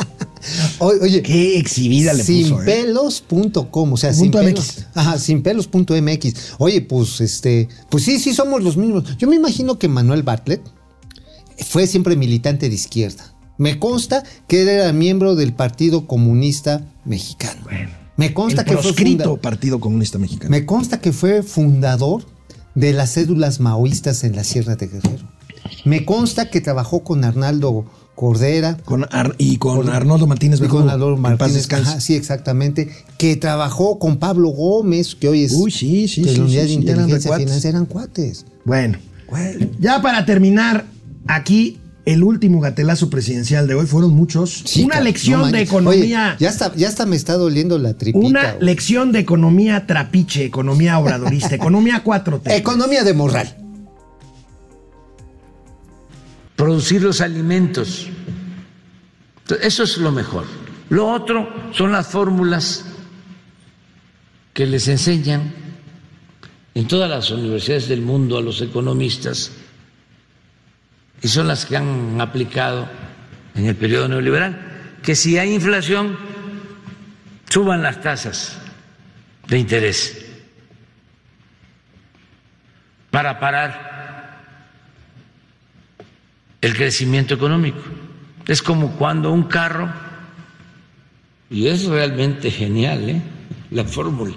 Speaker 4: Oye,
Speaker 1: Qué exhibida le puso. ¿eh?
Speaker 4: Sinpelos.com, o sea,
Speaker 1: Punto
Speaker 4: sin
Speaker 1: MX.
Speaker 4: pelos. Ajá, sinpelos.mx. Oye, pues este, pues sí, sí somos los mismos. Yo me imagino que Manuel Bartlett fue siempre militante de izquierda. Me consta que era miembro del Partido Comunista Mexicano. me consta
Speaker 1: El
Speaker 4: que fue funda-
Speaker 1: Partido Comunista Mexicano.
Speaker 4: me consta que fue fundador de las cédulas maoístas en la Sierra de Guerrero. Me consta que trabajó con Arnaldo Cordera,
Speaker 1: Con Ar- y con Arnoldo Martínez Verdugo.
Speaker 4: con
Speaker 1: paz
Speaker 4: Martínez. Ajá, sí, exactamente. Que trabajó con Pablo Gómez, que hoy es
Speaker 1: Uy, sí, sí,
Speaker 4: de
Speaker 1: sí,
Speaker 4: la unidad
Speaker 1: sí,
Speaker 4: de
Speaker 1: eran
Speaker 4: inteligencia
Speaker 1: recuates.
Speaker 4: financiera, eran cuates.
Speaker 1: Bueno, ya para terminar, aquí el último gatelazo presidencial de hoy fueron muchos. Una lección
Speaker 4: no
Speaker 1: de economía.
Speaker 4: Oye, ya hasta, ya hasta me está doliendo la tripita.
Speaker 1: una lección de economía trapiche, economía obradorista, economía 4T.
Speaker 4: Economía de morral.
Speaker 5: Producir los alimentos. Eso es lo mejor. Lo otro son las fórmulas que les enseñan en todas las universidades del mundo a los economistas y son las que han aplicado en el periodo neoliberal, que si hay inflación, suban las tasas de interés para parar el crecimiento económico. Es como cuando un carro, y es realmente genial ¿eh? la fórmula,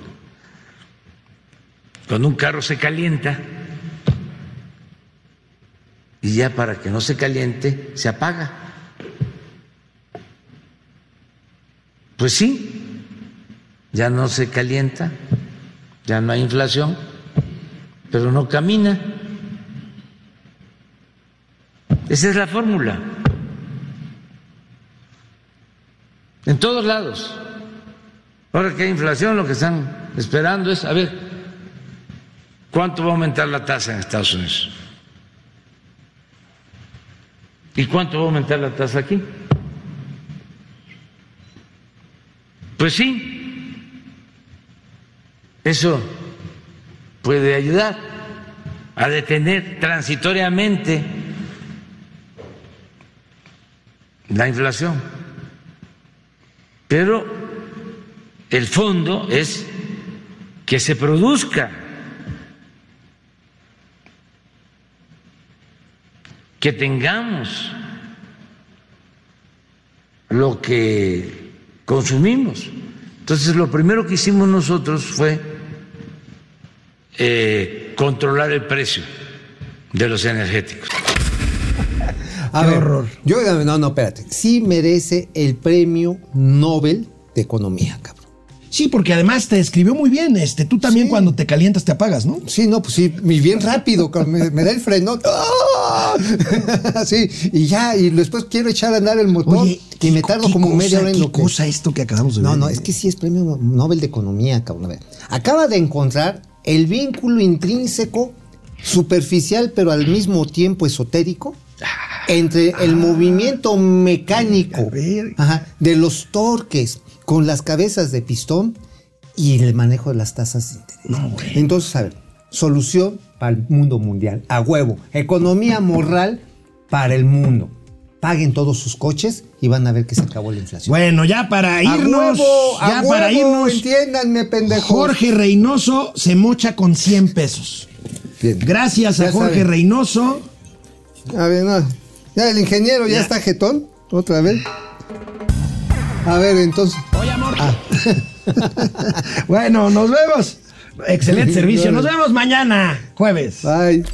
Speaker 5: cuando un carro se calienta, y ya para que no se caliente, se apaga. Pues sí, ya no se calienta, ya no hay inflación, pero no camina. Esa es la fórmula. En todos lados. Ahora que hay inflación, lo que están esperando es, a ver, ¿cuánto va a aumentar la tasa en Estados Unidos? ¿Y cuánto va a aumentar la tasa aquí? Pues sí, eso puede ayudar a detener transitoriamente la inflación. Pero el fondo es que se produzca, que tengamos lo que consumimos. Entonces lo primero que hicimos nosotros fue eh, controlar el precio de los energéticos.
Speaker 4: A ver, Yo, no, no, espérate. Sí merece el premio Nobel de Economía, cabrón.
Speaker 1: Sí, porque además te escribió muy bien. Este, tú también
Speaker 4: Sí.
Speaker 1: cuando te calientas te apagas, ¿no?
Speaker 4: Sí, no, pues sí, y bien rápido, me, me da el freno. ¡Ah! Sí, y ya, y después quiero echar a andar el motor
Speaker 1: Oye,
Speaker 4: y me tardo
Speaker 1: qué
Speaker 4: como
Speaker 1: cosa,
Speaker 4: media hora en
Speaker 1: qué
Speaker 4: lo que.
Speaker 1: cosa esto que acabamos de
Speaker 4: No,
Speaker 1: ver.
Speaker 4: no, es que sí es premio Nobel de Economía, cabrón. A ver, acaba de encontrar el vínculo intrínseco, superficial, pero al mismo tiempo esotérico, entre el movimiento mecánico ajá, de los torques con las cabezas de pistón y el manejo de las tasas de interés.
Speaker 1: No.
Speaker 4: Entonces, a ver, solución para el mundo mundial, a huevo. Economía moral para el mundo. Paguen todos sus coches y van a ver que se acabó la inflación.
Speaker 1: Bueno, ya para
Speaker 4: A
Speaker 1: irnos,
Speaker 4: huevo, a
Speaker 1: ya para irnos,
Speaker 4: Entiéndanme, pendejos.
Speaker 1: Jorge Reynoso se mocha con 100 pesos.
Speaker 4: Bien.
Speaker 1: Gracias a
Speaker 4: Ya
Speaker 1: Jorge
Speaker 4: saben.
Speaker 1: Reynoso.
Speaker 4: A ver, no. Ya el ingeniero ya,
Speaker 1: Ya.
Speaker 4: está jetón. Otra vez. A ver, entonces.
Speaker 1: Oye, amor. bueno, nos vemos. Excelente servicio. Nos vemos mañana, jueves.
Speaker 4: Bye.